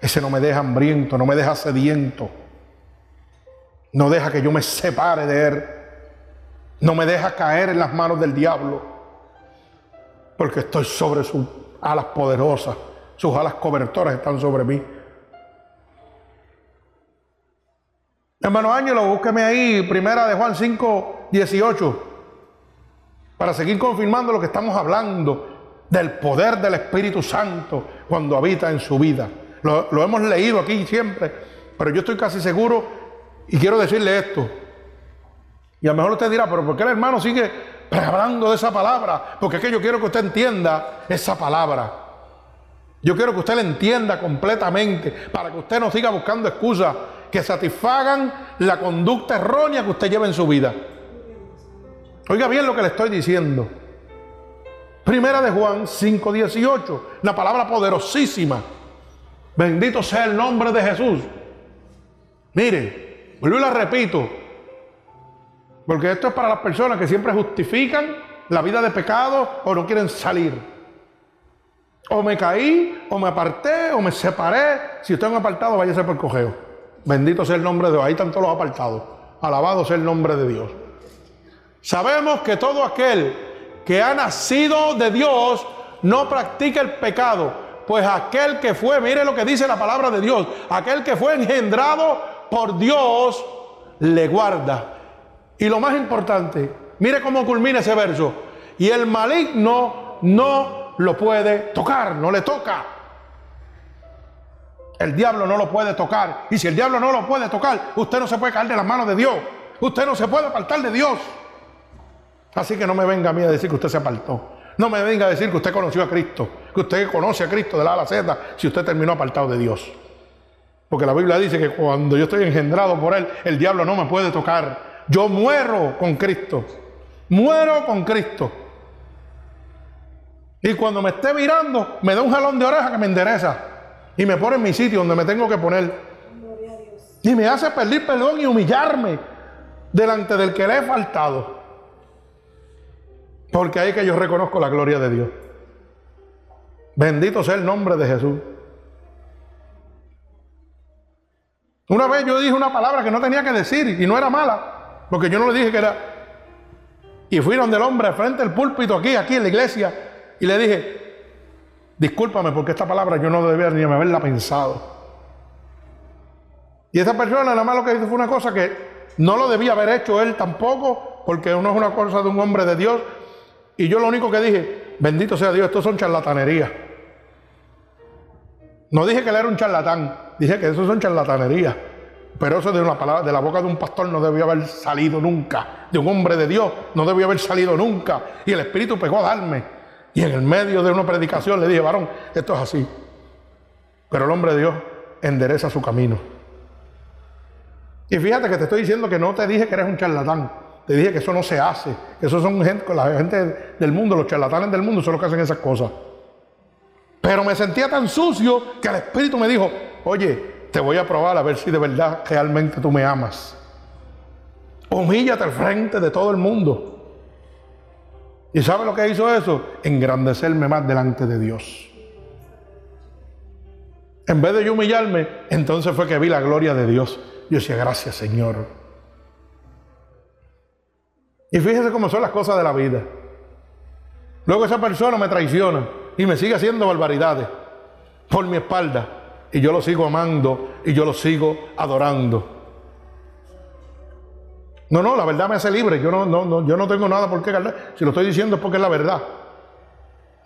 Ese no me deja hambriento, no me deja sediento. No deja que yo me separe de Él. No me deja caer en las manos del diablo. Porque estoy sobre sus alas poderosas. Sus alas cobertoras están sobre mí. Hermano Ángelo, búsqueme ahí, primera de Juan 5, 18, para seguir confirmando lo que estamos hablando del poder del Espíritu Santo cuando habita en su vida. Lo, hemos leído aquí siempre, pero yo estoy casi seguro y quiero decirle esto. Y a lo mejor usted dirá, pero ¿por qué el hermano sigue hablando de esa palabra? Porque es que yo quiero que usted entienda esa palabra. Yo quiero que usted la entienda completamente para que usted no siga buscando excusas que satisfagan la conducta errónea que usted lleva en su vida. Oiga bien lo que le estoy diciendo. Primera de Juan 5:18, una palabra poderosísima. Bendito sea el nombre de Jesús. Mire, vuelvo y la repito, porque esto es para las personas que siempre justifican la vida de pecado o no quieren salir. O me caí, o me aparté, o me separé. Si usted es un apartado, váyase por el cogeo. Bendito sea el nombre de Dios. Ahí están todos los apartados. Alabado sea el nombre de Dios. Sabemos que todo aquel que ha nacido de Dios no practica el pecado. Pues aquel que fue, mire lo que dice la palabra de Dios, aquel que fue engendrado por Dios, le guarda. Y lo más importante, mire cómo culmina ese verso. Y el maligno no lo puede tocar, no le toca. El diablo no lo puede tocar. Y si el diablo no lo puede tocar, usted no se puede caer de las manos de Dios. Usted no se puede apartar de Dios. Así que no me venga a mí a decir que usted se apartó. No me venga a decir que usted conoció a Cristo, que usted conoce a Cristo de la a la Z, si usted terminó apartado de Dios. Porque la Biblia dice que cuando yo estoy engendrado por Él, el diablo no me puede tocar. Yo muero con Cristo. Muero con Cristo. Y cuando me esté mirando, me da un jalón de oreja que me endereza y me pone en mi sitio donde me tengo que poner. Y me hace pedir perdón y humillarme delante del que le he faltado. Porque ahí que yo reconozco la gloria de Dios. Bendito sea el nombre de Jesús. Una vez yo dije una palabra que no tenía que decir y no era mala, porque yo no le dije que era. Y fui donde el hombre frente al púlpito aquí, aquí en la iglesia, y le dije, Discúlpame porque esta palabra yo no debía ni haberla pensado. Y esa persona nada más lo que hizo fue una cosa que no lo debía haber hecho él tampoco, porque no es una cosa de un hombre de Dios. Y yo lo único que dije, bendito sea Dios, estos son charlatanerías. No dije que él era un charlatán, dije que eso son charlatanerías. Pero eso de una palabra, de la boca de un pastor no debió haber salido nunca. De un hombre de Dios no debió haber salido nunca. Y el Espíritu pegó a darme. Y en el medio de una predicación le dije, varón, esto es así. Pero el hombre de Dios endereza su camino. Y fíjate que te estoy diciendo que no te dije que eres un charlatán. Te dije que eso no se hace. Que eso son la gente del mundo, los charlatanes del mundo son los que hacen esas cosas. Pero me sentía tan sucio que el Espíritu me dijo, oye, te voy a probar a ver si de verdad realmente tú me amas. Humíllate al frente de todo el mundo. ¿Y sabe lo que hizo eso? Engrandecerme más delante de Dios. En vez de yo humillarme, entonces fue que vi la gloria de Dios. Yo decía, gracias Señor. Y fíjese cómo son las cosas de la vida. Luego esa persona me traiciona y me sigue haciendo barbaridades por mi espalda. Y yo lo sigo amando y yo lo sigo adorando. No, no, la verdad me hace libre. Yo no, no, yo no tengo nada por qué ganar. Si lo estoy diciendo es porque es la verdad.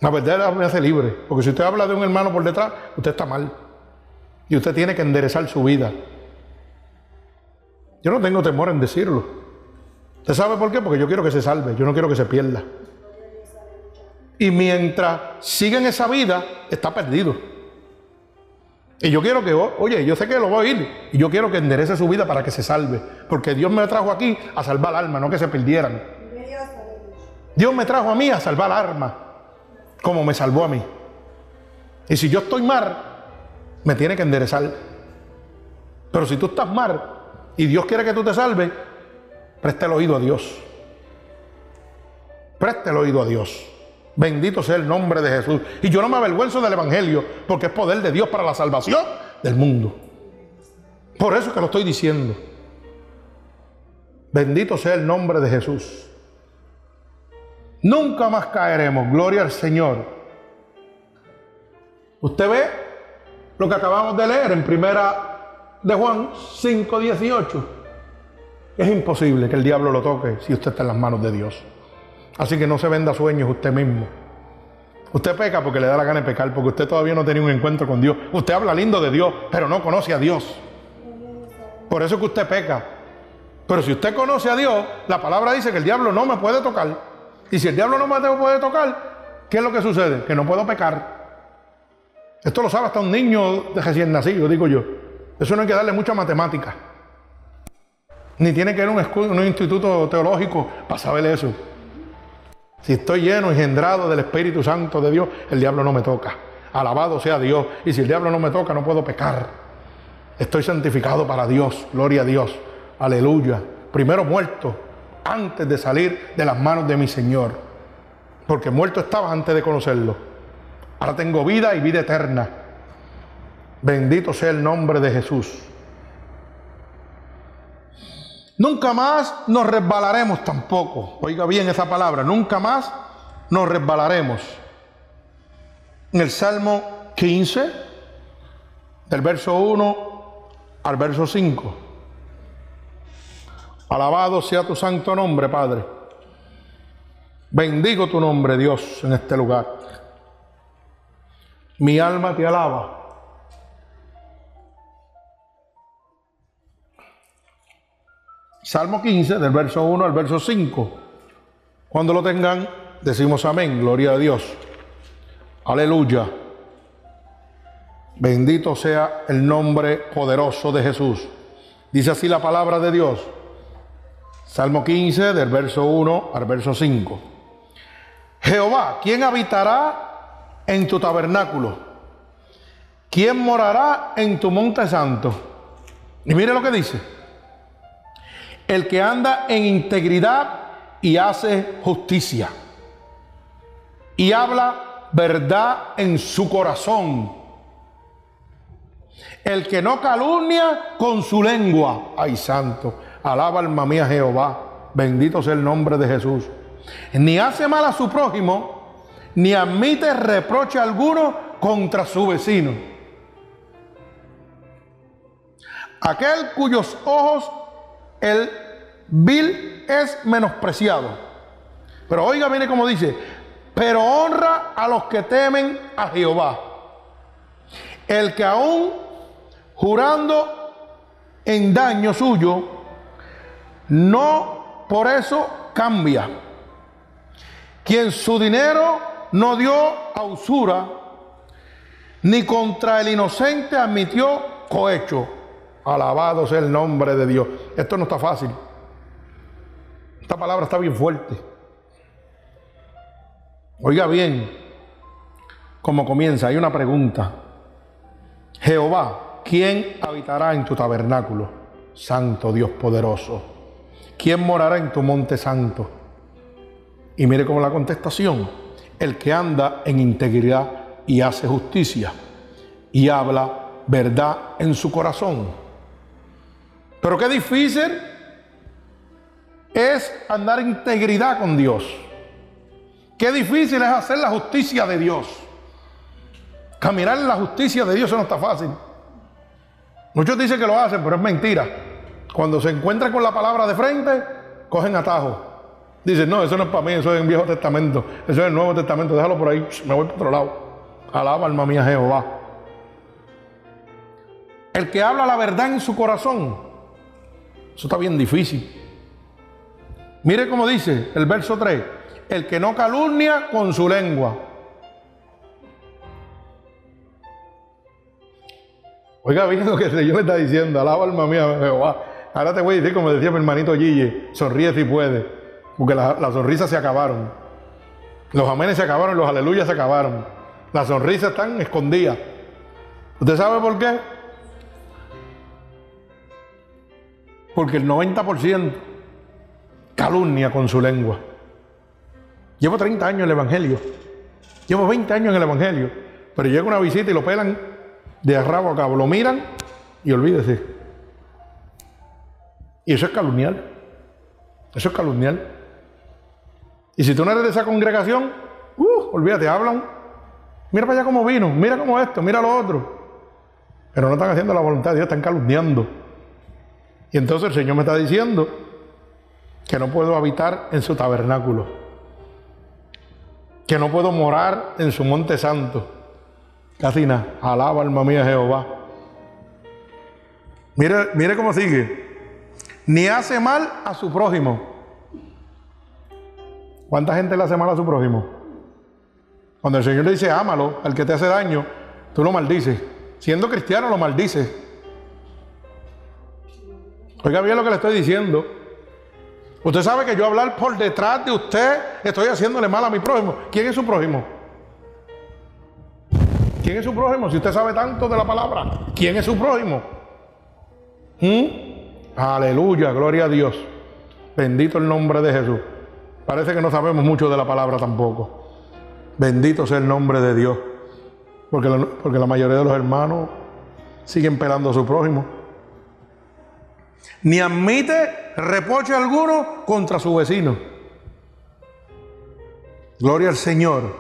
La verdad me hace libre. Porque si usted habla de un hermano por detrás, usted está mal. Y usted tiene que enderezar su vida. Yo no tengo temor en decirlo. ¿Usted sabe por qué? Porque yo quiero que se salve. Yo no quiero que se pierda. Y mientras siga en esa vida, está perdido. Y yo quiero que, oye, yo sé que lo va a oír, y yo quiero que enderece su vida para que se salve, porque Dios me trajo aquí a salvar alma, no que se perdieran. Dios me trajo a mí a salvar alma, como me salvó a mí. Y si yo estoy mal, me tiene que enderezar. Pero si tú estás mal y Dios quiere que tú te salves, preste el oído a Dios. Preste el oído a Dios. Bendito sea el nombre de Jesús. Y yo no me avergüenzo del Evangelio, porque es poder de Dios para la salvación del mundo. Por eso que lo estoy diciendo. Bendito sea el nombre de Jesús. Nunca más caeremos. Gloria al Señor. Usted ve lo que acabamos de leer en primera de Juan 5:18. Es imposible que el diablo lo toque si usted está en las manos de Dios. Así que no se venda sueños usted mismo. Usted peca porque le da la gana de pecar, porque usted todavía no tiene un encuentro con Dios. Usted habla lindo de Dios, pero no conoce a Dios. Por eso es que usted peca. Pero si usted conoce a Dios, la palabra dice que el diablo no me puede tocar. Y si el diablo no me puede tocar, ¿qué es lo que sucede? Que no puedo pecar. Esto lo sabe hasta un niño de recién nacido, digo yo. Eso no hay que darle mucha matemática. Ni tiene que ir a un, un instituto teológico para saber eso. Si estoy lleno, engendrado del Espíritu Santo de Dios, el diablo no me toca. Alabado sea Dios. Y si el diablo no me toca, no puedo pecar. Estoy santificado para Dios. Gloria a Dios. Aleluya. Primero muerto antes de salir de las manos de mi Señor. Porque muerto estaba antes de conocerlo. Ahora tengo vida y vida eterna. Bendito sea el nombre de Jesús. Nunca más nos resbalaremos tampoco. Oiga bien esa palabra, nunca más nos resbalaremos. En el Salmo 15, del verso 1 al verso 5. Alabado sea tu santo nombre, Padre. Bendigo tu nombre, Dios, en este lugar. Mi alma te alaba. Salmo 15, del verso 1 al verso 5. Cuando lo tengan, decimos amén, gloria a Dios. Aleluya. Bendito sea el nombre poderoso de Jesús. Dice así la palabra de Dios. Salmo 15, del verso 1 al verso 5. Jehová, ¿quién habitará en tu tabernáculo? ¿Quién morará en tu monte santo? Y mire lo que dice el que anda en integridad y hace justicia. Y habla verdad en su corazón. El que no calumnia con su lengua. Ay, santo. Alaba alma mía Jehová. Bendito sea el nombre de Jesús. Ni hace mal a su prójimo, ni admite reproche alguno contra su vecino. Aquel cuyos ojos el vil es menospreciado. Pero oiga, mire como dice, pero honra a los que temen a Jehová. El que aún jurando en daño suyo, no por eso cambia. Quien su dinero no dio a usura, ni contra el inocente admitió cohecho. Alabado sea el nombre de Dios. Esto no está fácil. Esta palabra está bien fuerte. Oiga bien, cómo comienza, hay una pregunta. Jehová, ¿quién habitará en tu tabernáculo? Santo Dios poderoso. ¿Quién morará en tu monte santo? Y mire cómo la contestación, el que anda en integridad y hace justicia y habla verdad en su corazón. Pero qué difícil es andar en integridad con Dios. Qué difícil es hacer la justicia de Dios. Caminar en la justicia de Dios eso no está fácil. Muchos dicen que lo hacen, pero es mentira. Cuando se encuentran con la palabra de frente, cogen atajo. Dicen, no, eso no es para mí, eso es en Viejo Testamento, eso es el Nuevo Testamento, déjalo por ahí, me voy para otro lado. Alaba alma mía Jehová. El que habla la verdad en su corazón, eso está bien difícil. Mire cómo dice el verso 3, el que no calumnia con su lengua. Oiga bien lo que el Señor está diciendo, alaba alma mía Jehová. Ahora te voy a decir, como decía mi hermanito Gille, sonríe si puede, porque las sonrisas se acabaron. Los amenes se acabaron, los aleluyas se acabaron. Las sonrisas están escondidas. ¿Usted sabe por qué? Porque el 90% calumnia con su lengua. Llevo 30 años en el Evangelio. Llevo 20 años en el Evangelio. Pero llega una visita y lo pelan de rabo a cabo. Lo miran y olvídese. Y eso es calumniar. Eso es calumniar. Y si tú no eres de esa congregación, uh, olvídate, hablan. Mira para allá cómo vino, mira cómo esto, mira lo otro. Pero no están haciendo la voluntad de Dios, están calumniando. Y entonces el Señor me está diciendo que no puedo habitar en su tabernáculo, que no puedo morar en su monte santo. Casi nada, alaba alma mía Jehová. Mire, mire cómo sigue. Ni hace mal a su prójimo. ¿Cuánta gente le hace mal a su prójimo? Cuando el Señor le dice, ámalo, al que te hace daño, tú lo maldices. Siendo cristiano lo maldices. Oiga bien lo que le estoy diciendo. Usted sabe que yo hablar por detrás de usted estoy haciéndole mal a mi prójimo. ¿Quién es su prójimo? ¿Quién es su prójimo? Si usted sabe tanto de la palabra, ¿quién es su prójimo? ¿Mm? Aleluya, gloria a Dios. Bendito el nombre de Jesús. Parece que no sabemos mucho de la palabra tampoco. Bendito sea el nombre de Dios. Porque porque la mayoría de los hermanos siguen pelando a su prójimo. Ni admite reproche alguno contra su vecino. Gloria al Señor.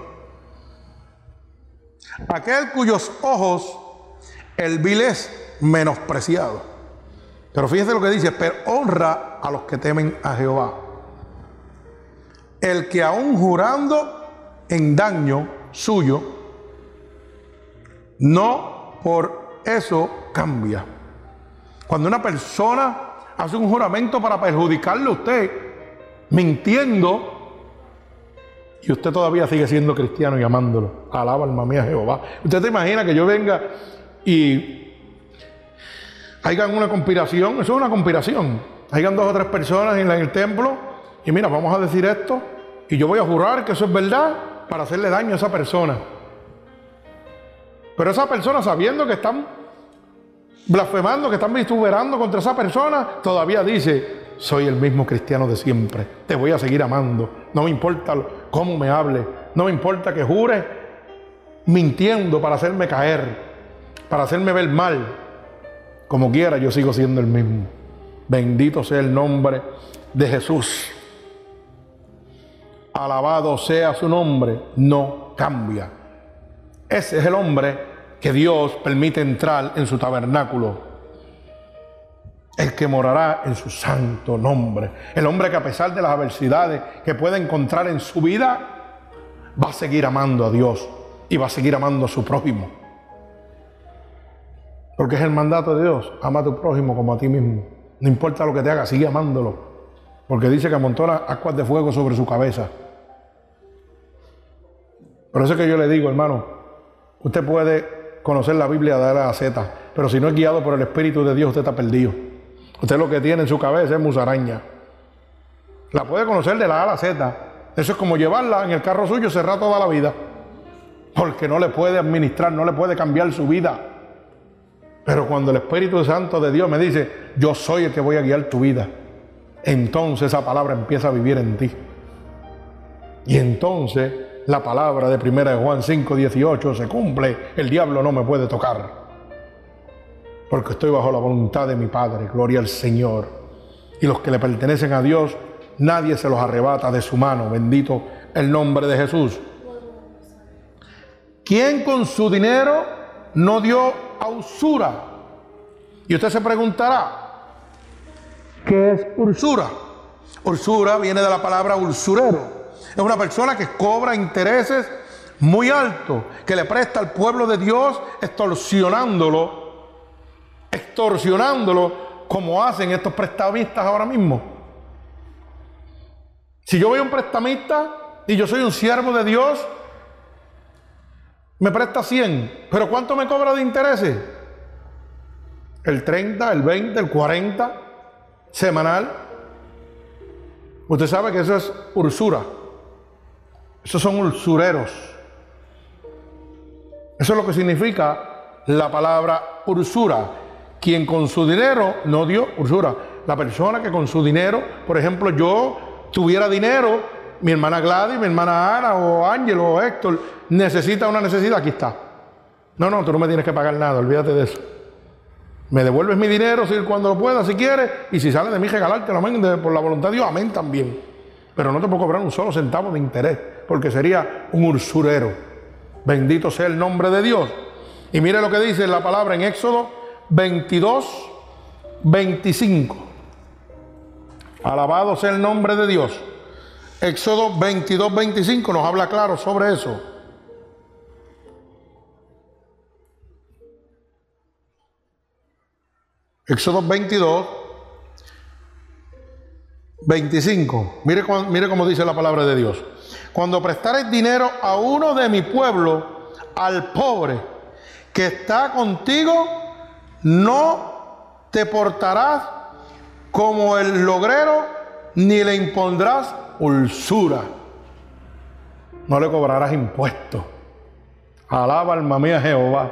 Aquel cuyos ojos el vil es menospreciado. Pero fíjense lo que dice, pero honra a los que temen a Jehová. El que aún jurando en daño suyo, no por eso cambia. Cuando una persona hace un juramento para perjudicarle a usted, mintiendo, y usted todavía sigue siendo cristiano y amándolo. Alaba alma mía Jehová. Usted se imagina que yo venga y hagan una conspiración, eso es una conspiración. Hayan dos o tres personas en el templo y mira, vamos a decir esto y yo voy a jurar que eso es verdad para hacerle daño a esa persona. Pero esa persona sabiendo que están blasfemando, que están vituperando contra esa persona, todavía dice, soy el mismo cristiano de siempre, te voy a seguir amando, no me importa cómo me hable, no me importa que jure mintiendo para hacerme caer, para hacerme ver mal, como quiera yo sigo siendo el mismo. Bendito sea el nombre de Jesús. Alabado sea su nombre, no cambia. Ese es el hombre que Dios permite entrar en su tabernáculo. El que morará en su santo nombre. El hombre que a pesar de las adversidades que puede encontrar en su vida, va a seguir amando a Dios y va a seguir amando a su prójimo. Porque es el mandato de Dios, ama a tu prójimo como a ti mismo. No importa lo que te haga, sigue amándolo. Porque dice que amontona aguas de fuego sobre su cabeza. Por eso es que yo le digo, hermano, usted puede conocer la Biblia de la Z, pero si no es guiado por el Espíritu de Dios, usted está perdido. Usted lo que tiene en su cabeza es musaraña. La puede conocer de la A a la Z. Eso es como llevarla en el carro suyo cerrar toda la vida. Porque no le puede administrar, no le puede cambiar su vida. Pero cuando el Espíritu Santo de Dios me dice, yo soy el que voy a guiar tu vida, entonces esa palabra empieza a vivir en ti. Y entonces la palabra de 1 Juan 5, 18 se cumple, el diablo no me puede tocar. Porque estoy bajo la voluntad de mi Padre, gloria al Señor. Y los que le pertenecen a Dios, nadie se los arrebata de su mano. Bendito el nombre de Jesús. ¿Quién con su dinero no dio a usura? Y usted se preguntará, ¿qué es usura? Usura viene de la palabra usurero. Es una persona que cobra intereses muy altos, que le presta al pueblo de Dios extorsionándolo, extorsionándolo como hacen estos prestamistas ahora mismo. Si yo voy a un prestamista y yo soy un siervo de Dios, me presta 100, pero ¿cuánto me cobra de intereses? El 30, el 20, el 40 semanal. Usted sabe que eso es ursura. Esos son usureros. Eso es lo que significa la palabra ursura. Quien con su dinero no dio ursura. La persona que con su dinero, por ejemplo, yo tuviera dinero, mi hermana Gladys, mi hermana Ana o Ángel o Héctor necesita una necesidad, aquí está. No, no, tú no me tienes que pagar nada, olvídate de eso. Me devuelves mi dinero si, cuando lo puedas, si quieres, y si sale de mí regalarte, amén, por la voluntad de Dios, amén también. Pero no te puedo cobrar un solo centavo de interés porque sería un usurero. Bendito sea el nombre de Dios. Y mire lo que dice la palabra en Éxodo 22, 25. Alabado sea el nombre de Dios. Éxodo 22, 25 nos habla claro sobre eso. Éxodo 22, 25. Mire, mire cómo dice la palabra de Dios. Cuando prestares dinero a uno de mi pueblo, al pobre que está contigo, no te portarás como el logrero, ni le impondrás ulsura. No le cobrarás impuestos. Alaba alma mía Jehová.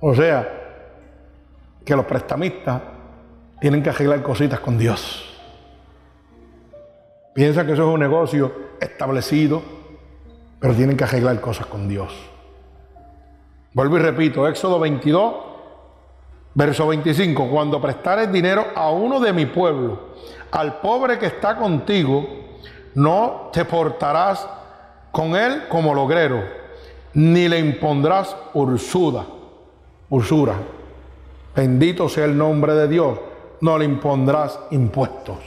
O sea, que los prestamistas tienen que arreglar cositas con Dios. Piensan que eso es un negocio establecido, pero tienen que arreglar cosas con Dios. Vuelvo y repito, Éxodo 22, verso 25, cuando prestares dinero a uno de mi pueblo, al pobre que está contigo, no te portarás con él como logrero, ni le impondrás ursura, ursura. Bendito sea el nombre de Dios, no le impondrás impuestos.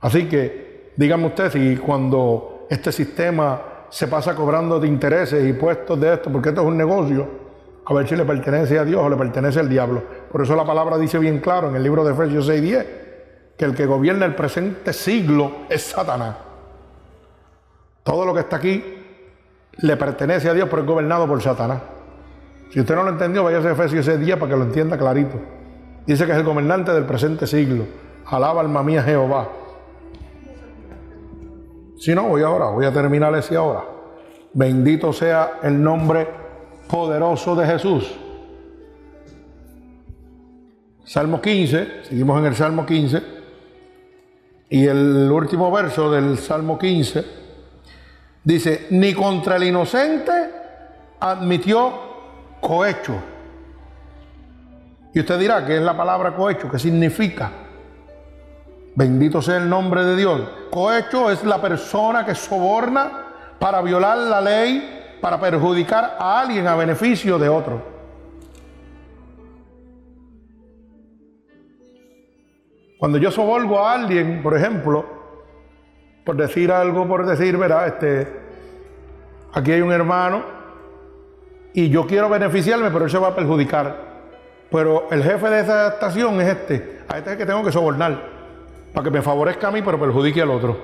Así que dígame usted si cuando este sistema se pasa cobrando de intereses y puestos de esto, porque esto es un negocio, a ver si le pertenece a Dios o le pertenece al diablo. Por eso la palabra dice bien claro en el libro de Efesios 6:10, que el que gobierna el presente siglo es Satanás. Todo lo que está aquí le pertenece a Dios, pero es gobernado por Satanás. Si usted no lo entendió, vaya a Efesios 6:10 para que lo entienda clarito. Dice que es el gobernante del presente siglo. Alaba alma mía Jehová. Si no, voy ahora, voy a terminar ese ahora. Bendito sea el nombre poderoso de Jesús. Salmo 15, seguimos en el Salmo 15, y el último verso del Salmo 15 dice, ni contra el inocente admitió cohecho. Y usted dirá, ¿qué es la palabra cohecho? ¿Qué significa? Bendito sea el nombre de Dios. Cohecho es la persona que soborna para violar la ley, para perjudicar a alguien a beneficio de otro. Cuando yo soborgo a alguien, por ejemplo, por decir algo, por decir, verá, este, aquí hay un hermano y yo quiero beneficiarme, pero él se va a perjudicar. Pero el jefe de esa estación es este. A este es el que tengo que sobornar para que me favorezca a mí, pero perjudique al otro.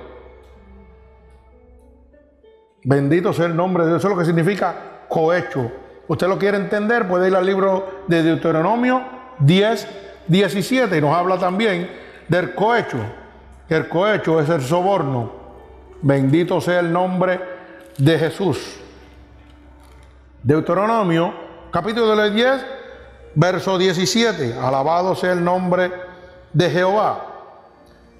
Bendito sea el nombre de Dios. Eso es lo que significa cohecho. Usted lo quiere entender, puede ir al libro de Deuteronomio 10, 17 y nos habla también del cohecho. El cohecho es el soborno. Bendito sea el nombre de Jesús. Deuteronomio capítulo 10, verso 17. Alabado sea el nombre de Jehová.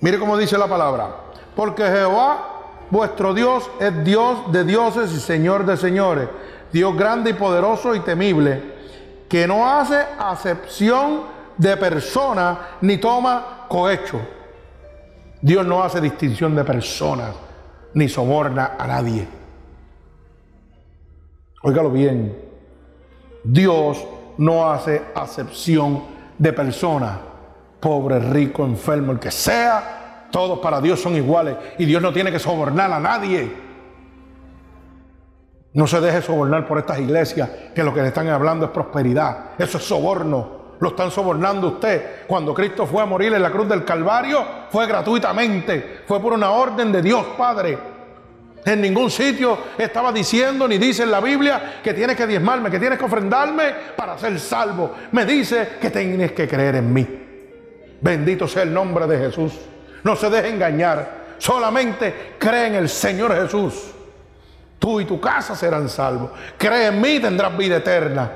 Mire cómo dice la palabra. Porque Jehová, vuestro Dios, es Dios de dioses y Señor de señores. Dios grande y poderoso y temible, que no hace acepción de persona ni toma cohecho. Dios no hace distinción de personas ni soborna a nadie. Óigalo bien. Dios no hace acepción de personas, pobre, rico, enfermo, el que sea, todos para Dios son iguales y Dios no tiene que sobornar a nadie. No se deje sobornar por estas iglesias que lo que le están hablando es prosperidad. Eso es soborno. Lo están sobornando usted. Cuando Cristo fue a morir en la cruz del Calvario, fue gratuitamente. Fue por una orden de Dios Padre. En ningún sitio estaba diciendo ni dice en la Biblia que tienes que diezmarme, que tienes que ofrendarme para ser salvo. Me dice que tienes que creer en mí. Bendito sea el nombre de Jesús. No se deje engañar. Solamente cree en el Señor Jesús. Tú y tu casa serán salvos. Cree en mí, tendrás vida eterna.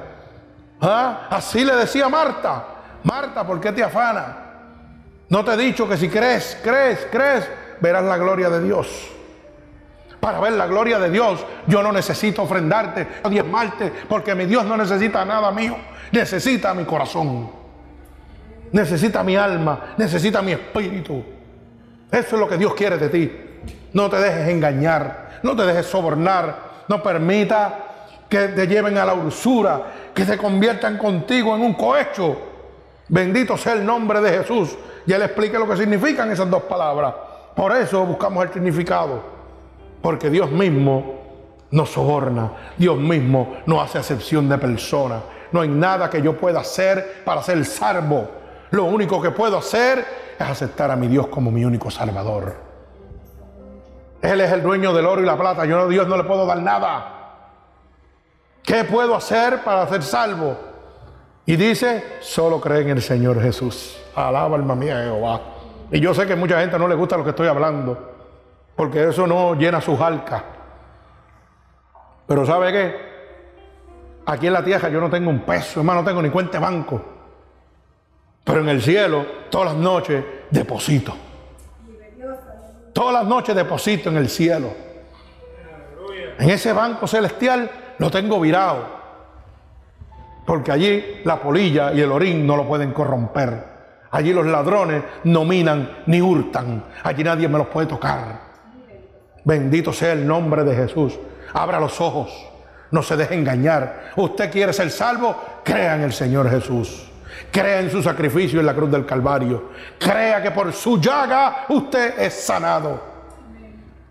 ¿Ah? Así le decía Marta. Marta, ¿por qué te afana? No te he dicho que si crees, crees, crees, verás la gloria de Dios. Para ver la gloria de Dios, yo no necesito ofrendarte diezmarte, porque mi Dios no necesita nada mío, necesita mi corazón, necesita mi alma, necesita mi espíritu. Eso es lo que Dios quiere de ti. No te dejes engañar, no te dejes sobornar, no permita que te lleven a la usura, que se conviertan contigo en un cohecho. Bendito sea el nombre de Jesús. Y Él explique lo que significan esas dos palabras. Por eso buscamos el significado. Porque Dios mismo nos soborna, Dios mismo no hace acepción de personas. No hay nada que yo pueda hacer para ser salvo. Lo único que puedo hacer es aceptar a mi Dios como mi único salvador. Él es el dueño del oro y la plata. Yo a Dios no le puedo dar nada. ¿Qué puedo hacer para ser salvo? Y dice, solo cree en el Señor Jesús. Alaba alma mía Jehová. Y yo sé que mucha gente no le gusta lo que estoy hablando porque eso no llena sus arcas. Pero ¿sabe qué? Aquí en la tierra yo no tengo un peso, hermano, no tengo ni cuenta de banco. Pero en el cielo, todas las noches, deposito. Todas las noches deposito en el cielo. En ese banco celestial lo tengo virado. Porque allí la polilla y el orín no lo pueden corromper. Allí los ladrones no minan ni hurtan. Allí nadie me los puede tocar. Bendito sea el nombre de Jesús. Abra los ojos. No se deje engañar. Usted quiere ser salvo, crea en el Señor Jesús. Crea en su sacrificio en la cruz del Calvario. Crea que por su llaga usted es sanado.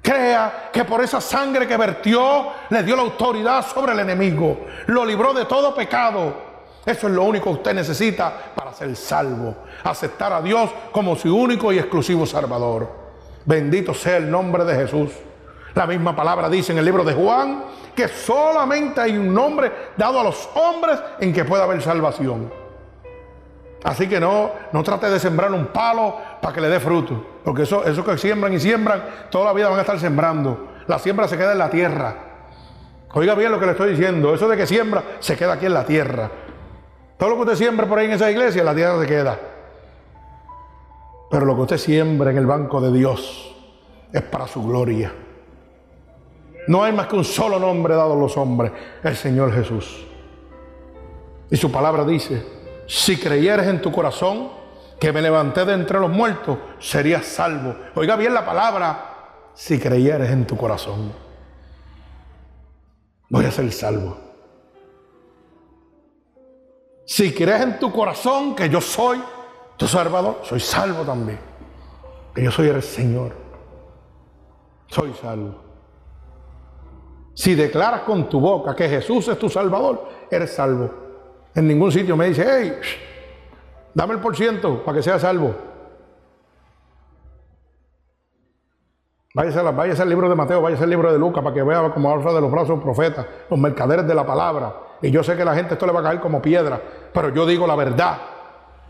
Crea que por esa sangre que vertió le dio la autoridad sobre el enemigo. Lo libró de todo pecado. Eso es lo único que usted necesita para ser salvo. Aceptar a Dios como su único y exclusivo Salvador. Bendito sea el nombre de Jesús. La misma palabra dice en el libro de Juan que solamente hay un nombre dado a los hombres en que pueda haber salvación. Así que no, no trate de sembrar un palo para que le dé fruto. Porque eso, eso que siembran y siembran, toda la vida van a estar sembrando. La siembra se queda en la tierra. Oiga bien lo que le estoy diciendo. Eso de que siembra se queda aquí en la tierra. Todo lo que usted siembra por ahí en esa iglesia, la tierra se queda. Pero lo que usted siembra en el banco de Dios es para su gloria. No hay más que un solo nombre dado a los hombres, el Señor Jesús. Y su palabra dice, si creyeres en tu corazón que me levanté de entre los muertos, serías salvo. Oiga bien la palabra, si creyeres en tu corazón, voy a ser salvo. Si crees en tu corazón que yo soy tu Salvador, soy salvo también. Que yo soy el Señor. Soy salvo. Si declaras con tu boca que Jesús es tu Salvador, eres salvo. En ningún sitio me dice, hey, dame el por ciento para que sea salvo. Váyase, váyase al libro de Mateo, váyase al libro de Lucas para que vea cómo habla de los brazos profetas, los mercaderes de la palabra. Y yo sé que la gente esto le va a caer como piedra, pero yo digo la verdad,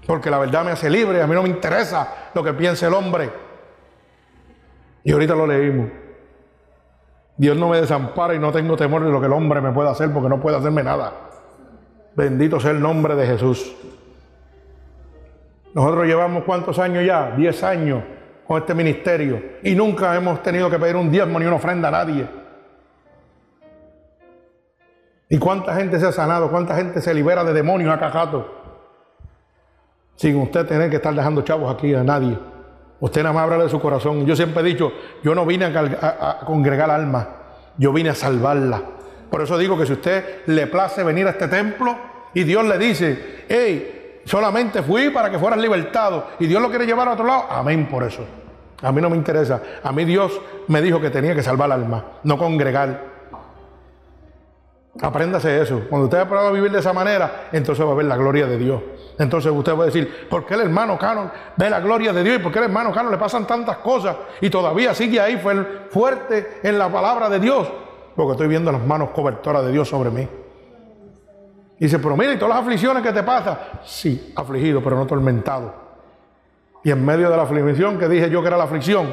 porque la verdad me hace libre, a mí no me interesa lo que piense el hombre. Y ahorita lo leímos. Dios no me desampara y no tengo temor de lo que el hombre me pueda hacer, porque no puede hacerme nada. Bendito sea el nombre de Jesús. Nosotros llevamos cuántos años ya? Diez años con este ministerio y nunca hemos tenido que pedir un diezmo ni una ofrenda a nadie. ¿Y cuánta gente se ha sanado? ¿Cuánta gente se libera de demonios a cajato? Sin usted tener que estar dejando chavos aquí a nadie. Usted nada más habla de su corazón. Yo siempre he dicho, yo no vine a congregar almas, yo vine a salvarla. Por eso digo que si usted le place venir a este templo y Dios le dice, hey, solamente fui para que fueras libertado y Dios lo quiere llevar a otro lado, amén por eso. A mí no me interesa. A mí Dios me dijo que tenía que salvar almas, no congregar. Apréndase eso. Cuando usted ha probado a vivir de esa manera, entonces va a ver la gloria de Dios. Entonces usted va a decir, ¿por qué el hermano Cano ve la gloria de Dios? ¿Y por qué el hermano Cano le pasan tantas cosas y todavía sigue ahí fue fuerte en la palabra de Dios? Porque estoy viendo las manos cobertoras de Dios sobre mí. Dice, pero mira, ¿y todas las aflicciones que te pasan? Sí, afligido, pero no atormentado. Y en medio de la aflicción que dije yo que era la aflicción,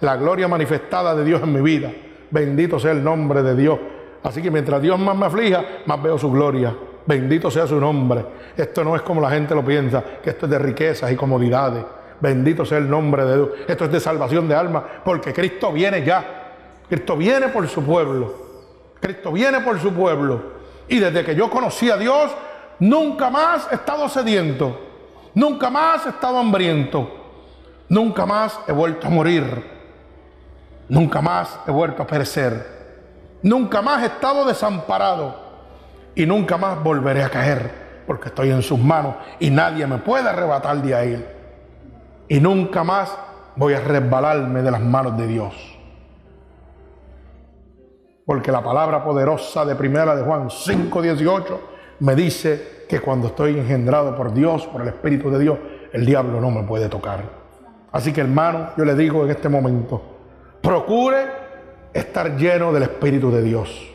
la gloria manifestada de Dios en mi vida. Bendito sea el nombre de Dios. Así que mientras Dios más me aflija, más veo su gloria. Bendito sea su nombre. Esto no es como la gente lo piensa, que esto es de riquezas y comodidades. Bendito sea el nombre de Dios. Esto es de salvación de almas, porque Cristo viene ya. Cristo viene por su pueblo. Cristo viene por su pueblo. Y desde que yo conocí a Dios, nunca más he estado sediento. Nunca más he estado hambriento. Nunca más he vuelto a morir. Nunca más he vuelto a perecer. Nunca más he estado desamparado. Y nunca más volveré a caer. Porque estoy en sus manos y nadie me puede arrebatar de ahí. Y nunca más voy a resbalarme de las manos de Dios. Porque la palabra poderosa de primera de Juan 5:18 me dice que cuando estoy engendrado por Dios, por el Espíritu de Dios, el diablo no me puede tocar. Así que hermano, yo le digo en este momento, procure estar lleno del Espíritu de Dios.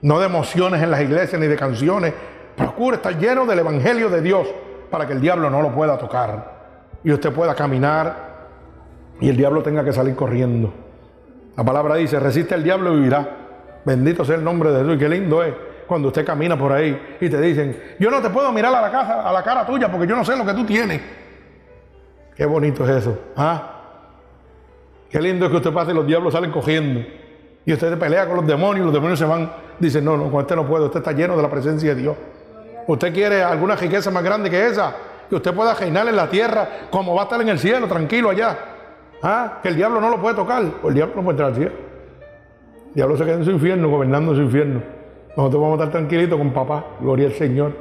No de emociones en las iglesias ni de canciones. Procure estar lleno del Evangelio de Dios para que el diablo no lo pueda tocar. Y usted pueda caminar y el diablo tenga que salir corriendo. La palabra dice, resiste al diablo y vivirá. Bendito sea el nombre de. Y qué lindo es cuando usted camina por ahí y te dicen, yo no te puedo mirar a la, casa, a la cara tuya porque yo no sé lo que tú tienes. Qué bonito es eso. ¿ah? Qué lindo es que usted pase y los diablos salen cogiendo. Y usted pelea con los demonios y los demonios se van. Dicen, no, no, con este no puedo. Usted está lleno de la presencia de Dios. Usted quiere alguna riqueza más grande que esa. Que usted pueda reinar en la tierra como va a estar en el cielo, tranquilo allá. ¿Ah? Que el diablo no lo puede tocar. O el diablo no puede entrar al cielo. Diablo se queda en su infierno, gobernando su infierno. Nosotros vamos a estar tranquilitos con papá. Gloria al Señor.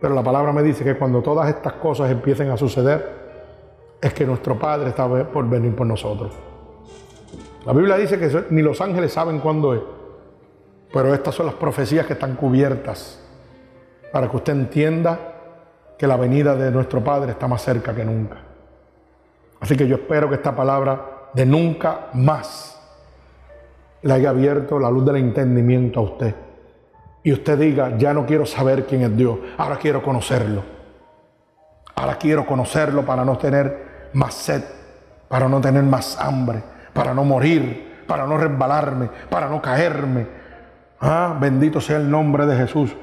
Pero la palabra me dice que cuando todas estas cosas empiecen a suceder, es que nuestro Padre está por venir por nosotros. La Biblia dice que ni los ángeles saben cuándo es, pero estas son las profecías que están cubiertas para que usted entienda que la venida de nuestro Padre está más cerca que nunca. Así que yo espero que esta palabra de nunca más le haya abierto la luz del entendimiento a usted. Y usted diga, ya no quiero saber quién es Dios, ahora quiero conocerlo. Ahora quiero conocerlo para no tener más sed, para no tener más hambre, para no morir, para no resbalarme, para no caerme. Ah, bendito sea el nombre de Jesús,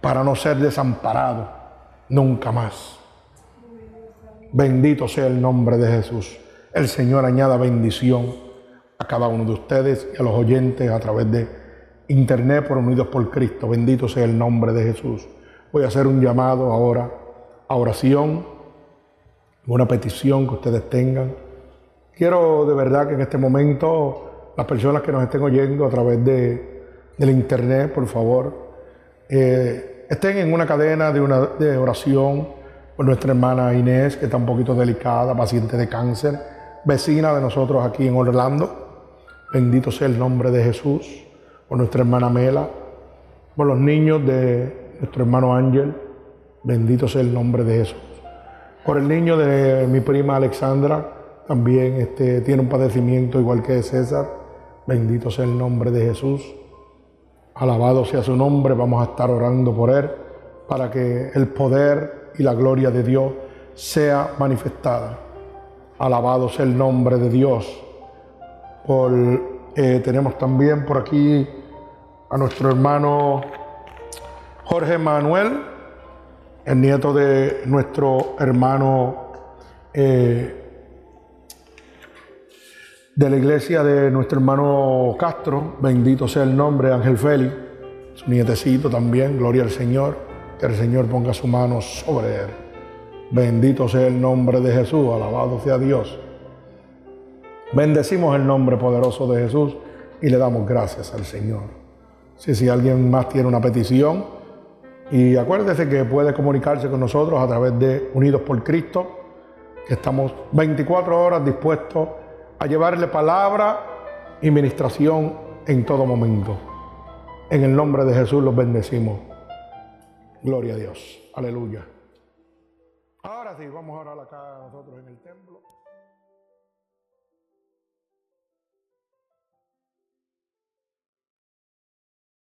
para no ser desamparado nunca más. Bendito sea el nombre de Jesús. El Señor añada bendición a cada uno de ustedes y a los oyentes a través de internet por Unidos por Cristo. Bendito sea el nombre de Jesús. Voy a hacer un llamado ahora a oración, una petición que ustedes tengan. Quiero de verdad que en este momento las personas que nos estén oyendo a través de, del internet, por favor, eh, estén en una cadena de, una, de oración por nuestra hermana Inés, que está un poquito delicada, paciente de cáncer, vecina de nosotros aquí en Orlando. Bendito sea el nombre de Jesús. Por nuestra hermana Mela, por los niños de nuestro hermano Ángel. Bendito sea el nombre de Jesús. Por el niño de mi prima Alexandra, también este, tiene un padecimiento igual que César. Bendito sea el nombre de Jesús. Alabado sea su nombre. Vamos a estar orando por él para que el poder y la gloria de Dios sea manifestada. Alabado sea el nombre de Dios. Eh, tenemos también por aquí a nuestro hermano Jorge Manuel, el nieto de nuestro hermano eh, de la iglesia de nuestro hermano Castro, bendito sea el nombre, Ángel Félix, su nietecito también, gloria al Señor, que el Señor ponga su mano sobre él. Bendito sea el nombre de Jesús, alabado sea Dios. Bendecimos el nombre poderoso de Jesús y le damos gracias al Señor. Si, si alguien más tiene una petición, y acuérdese que puede comunicarse con nosotros a través de Unidos por Cristo, que estamos 24 horas dispuestos a llevarle palabra y ministración en todo momento. En el nombre de Jesús los bendecimos. Gloria a Dios. Aleluya. Ahora sí, vamos a orar acá nosotros en el templo.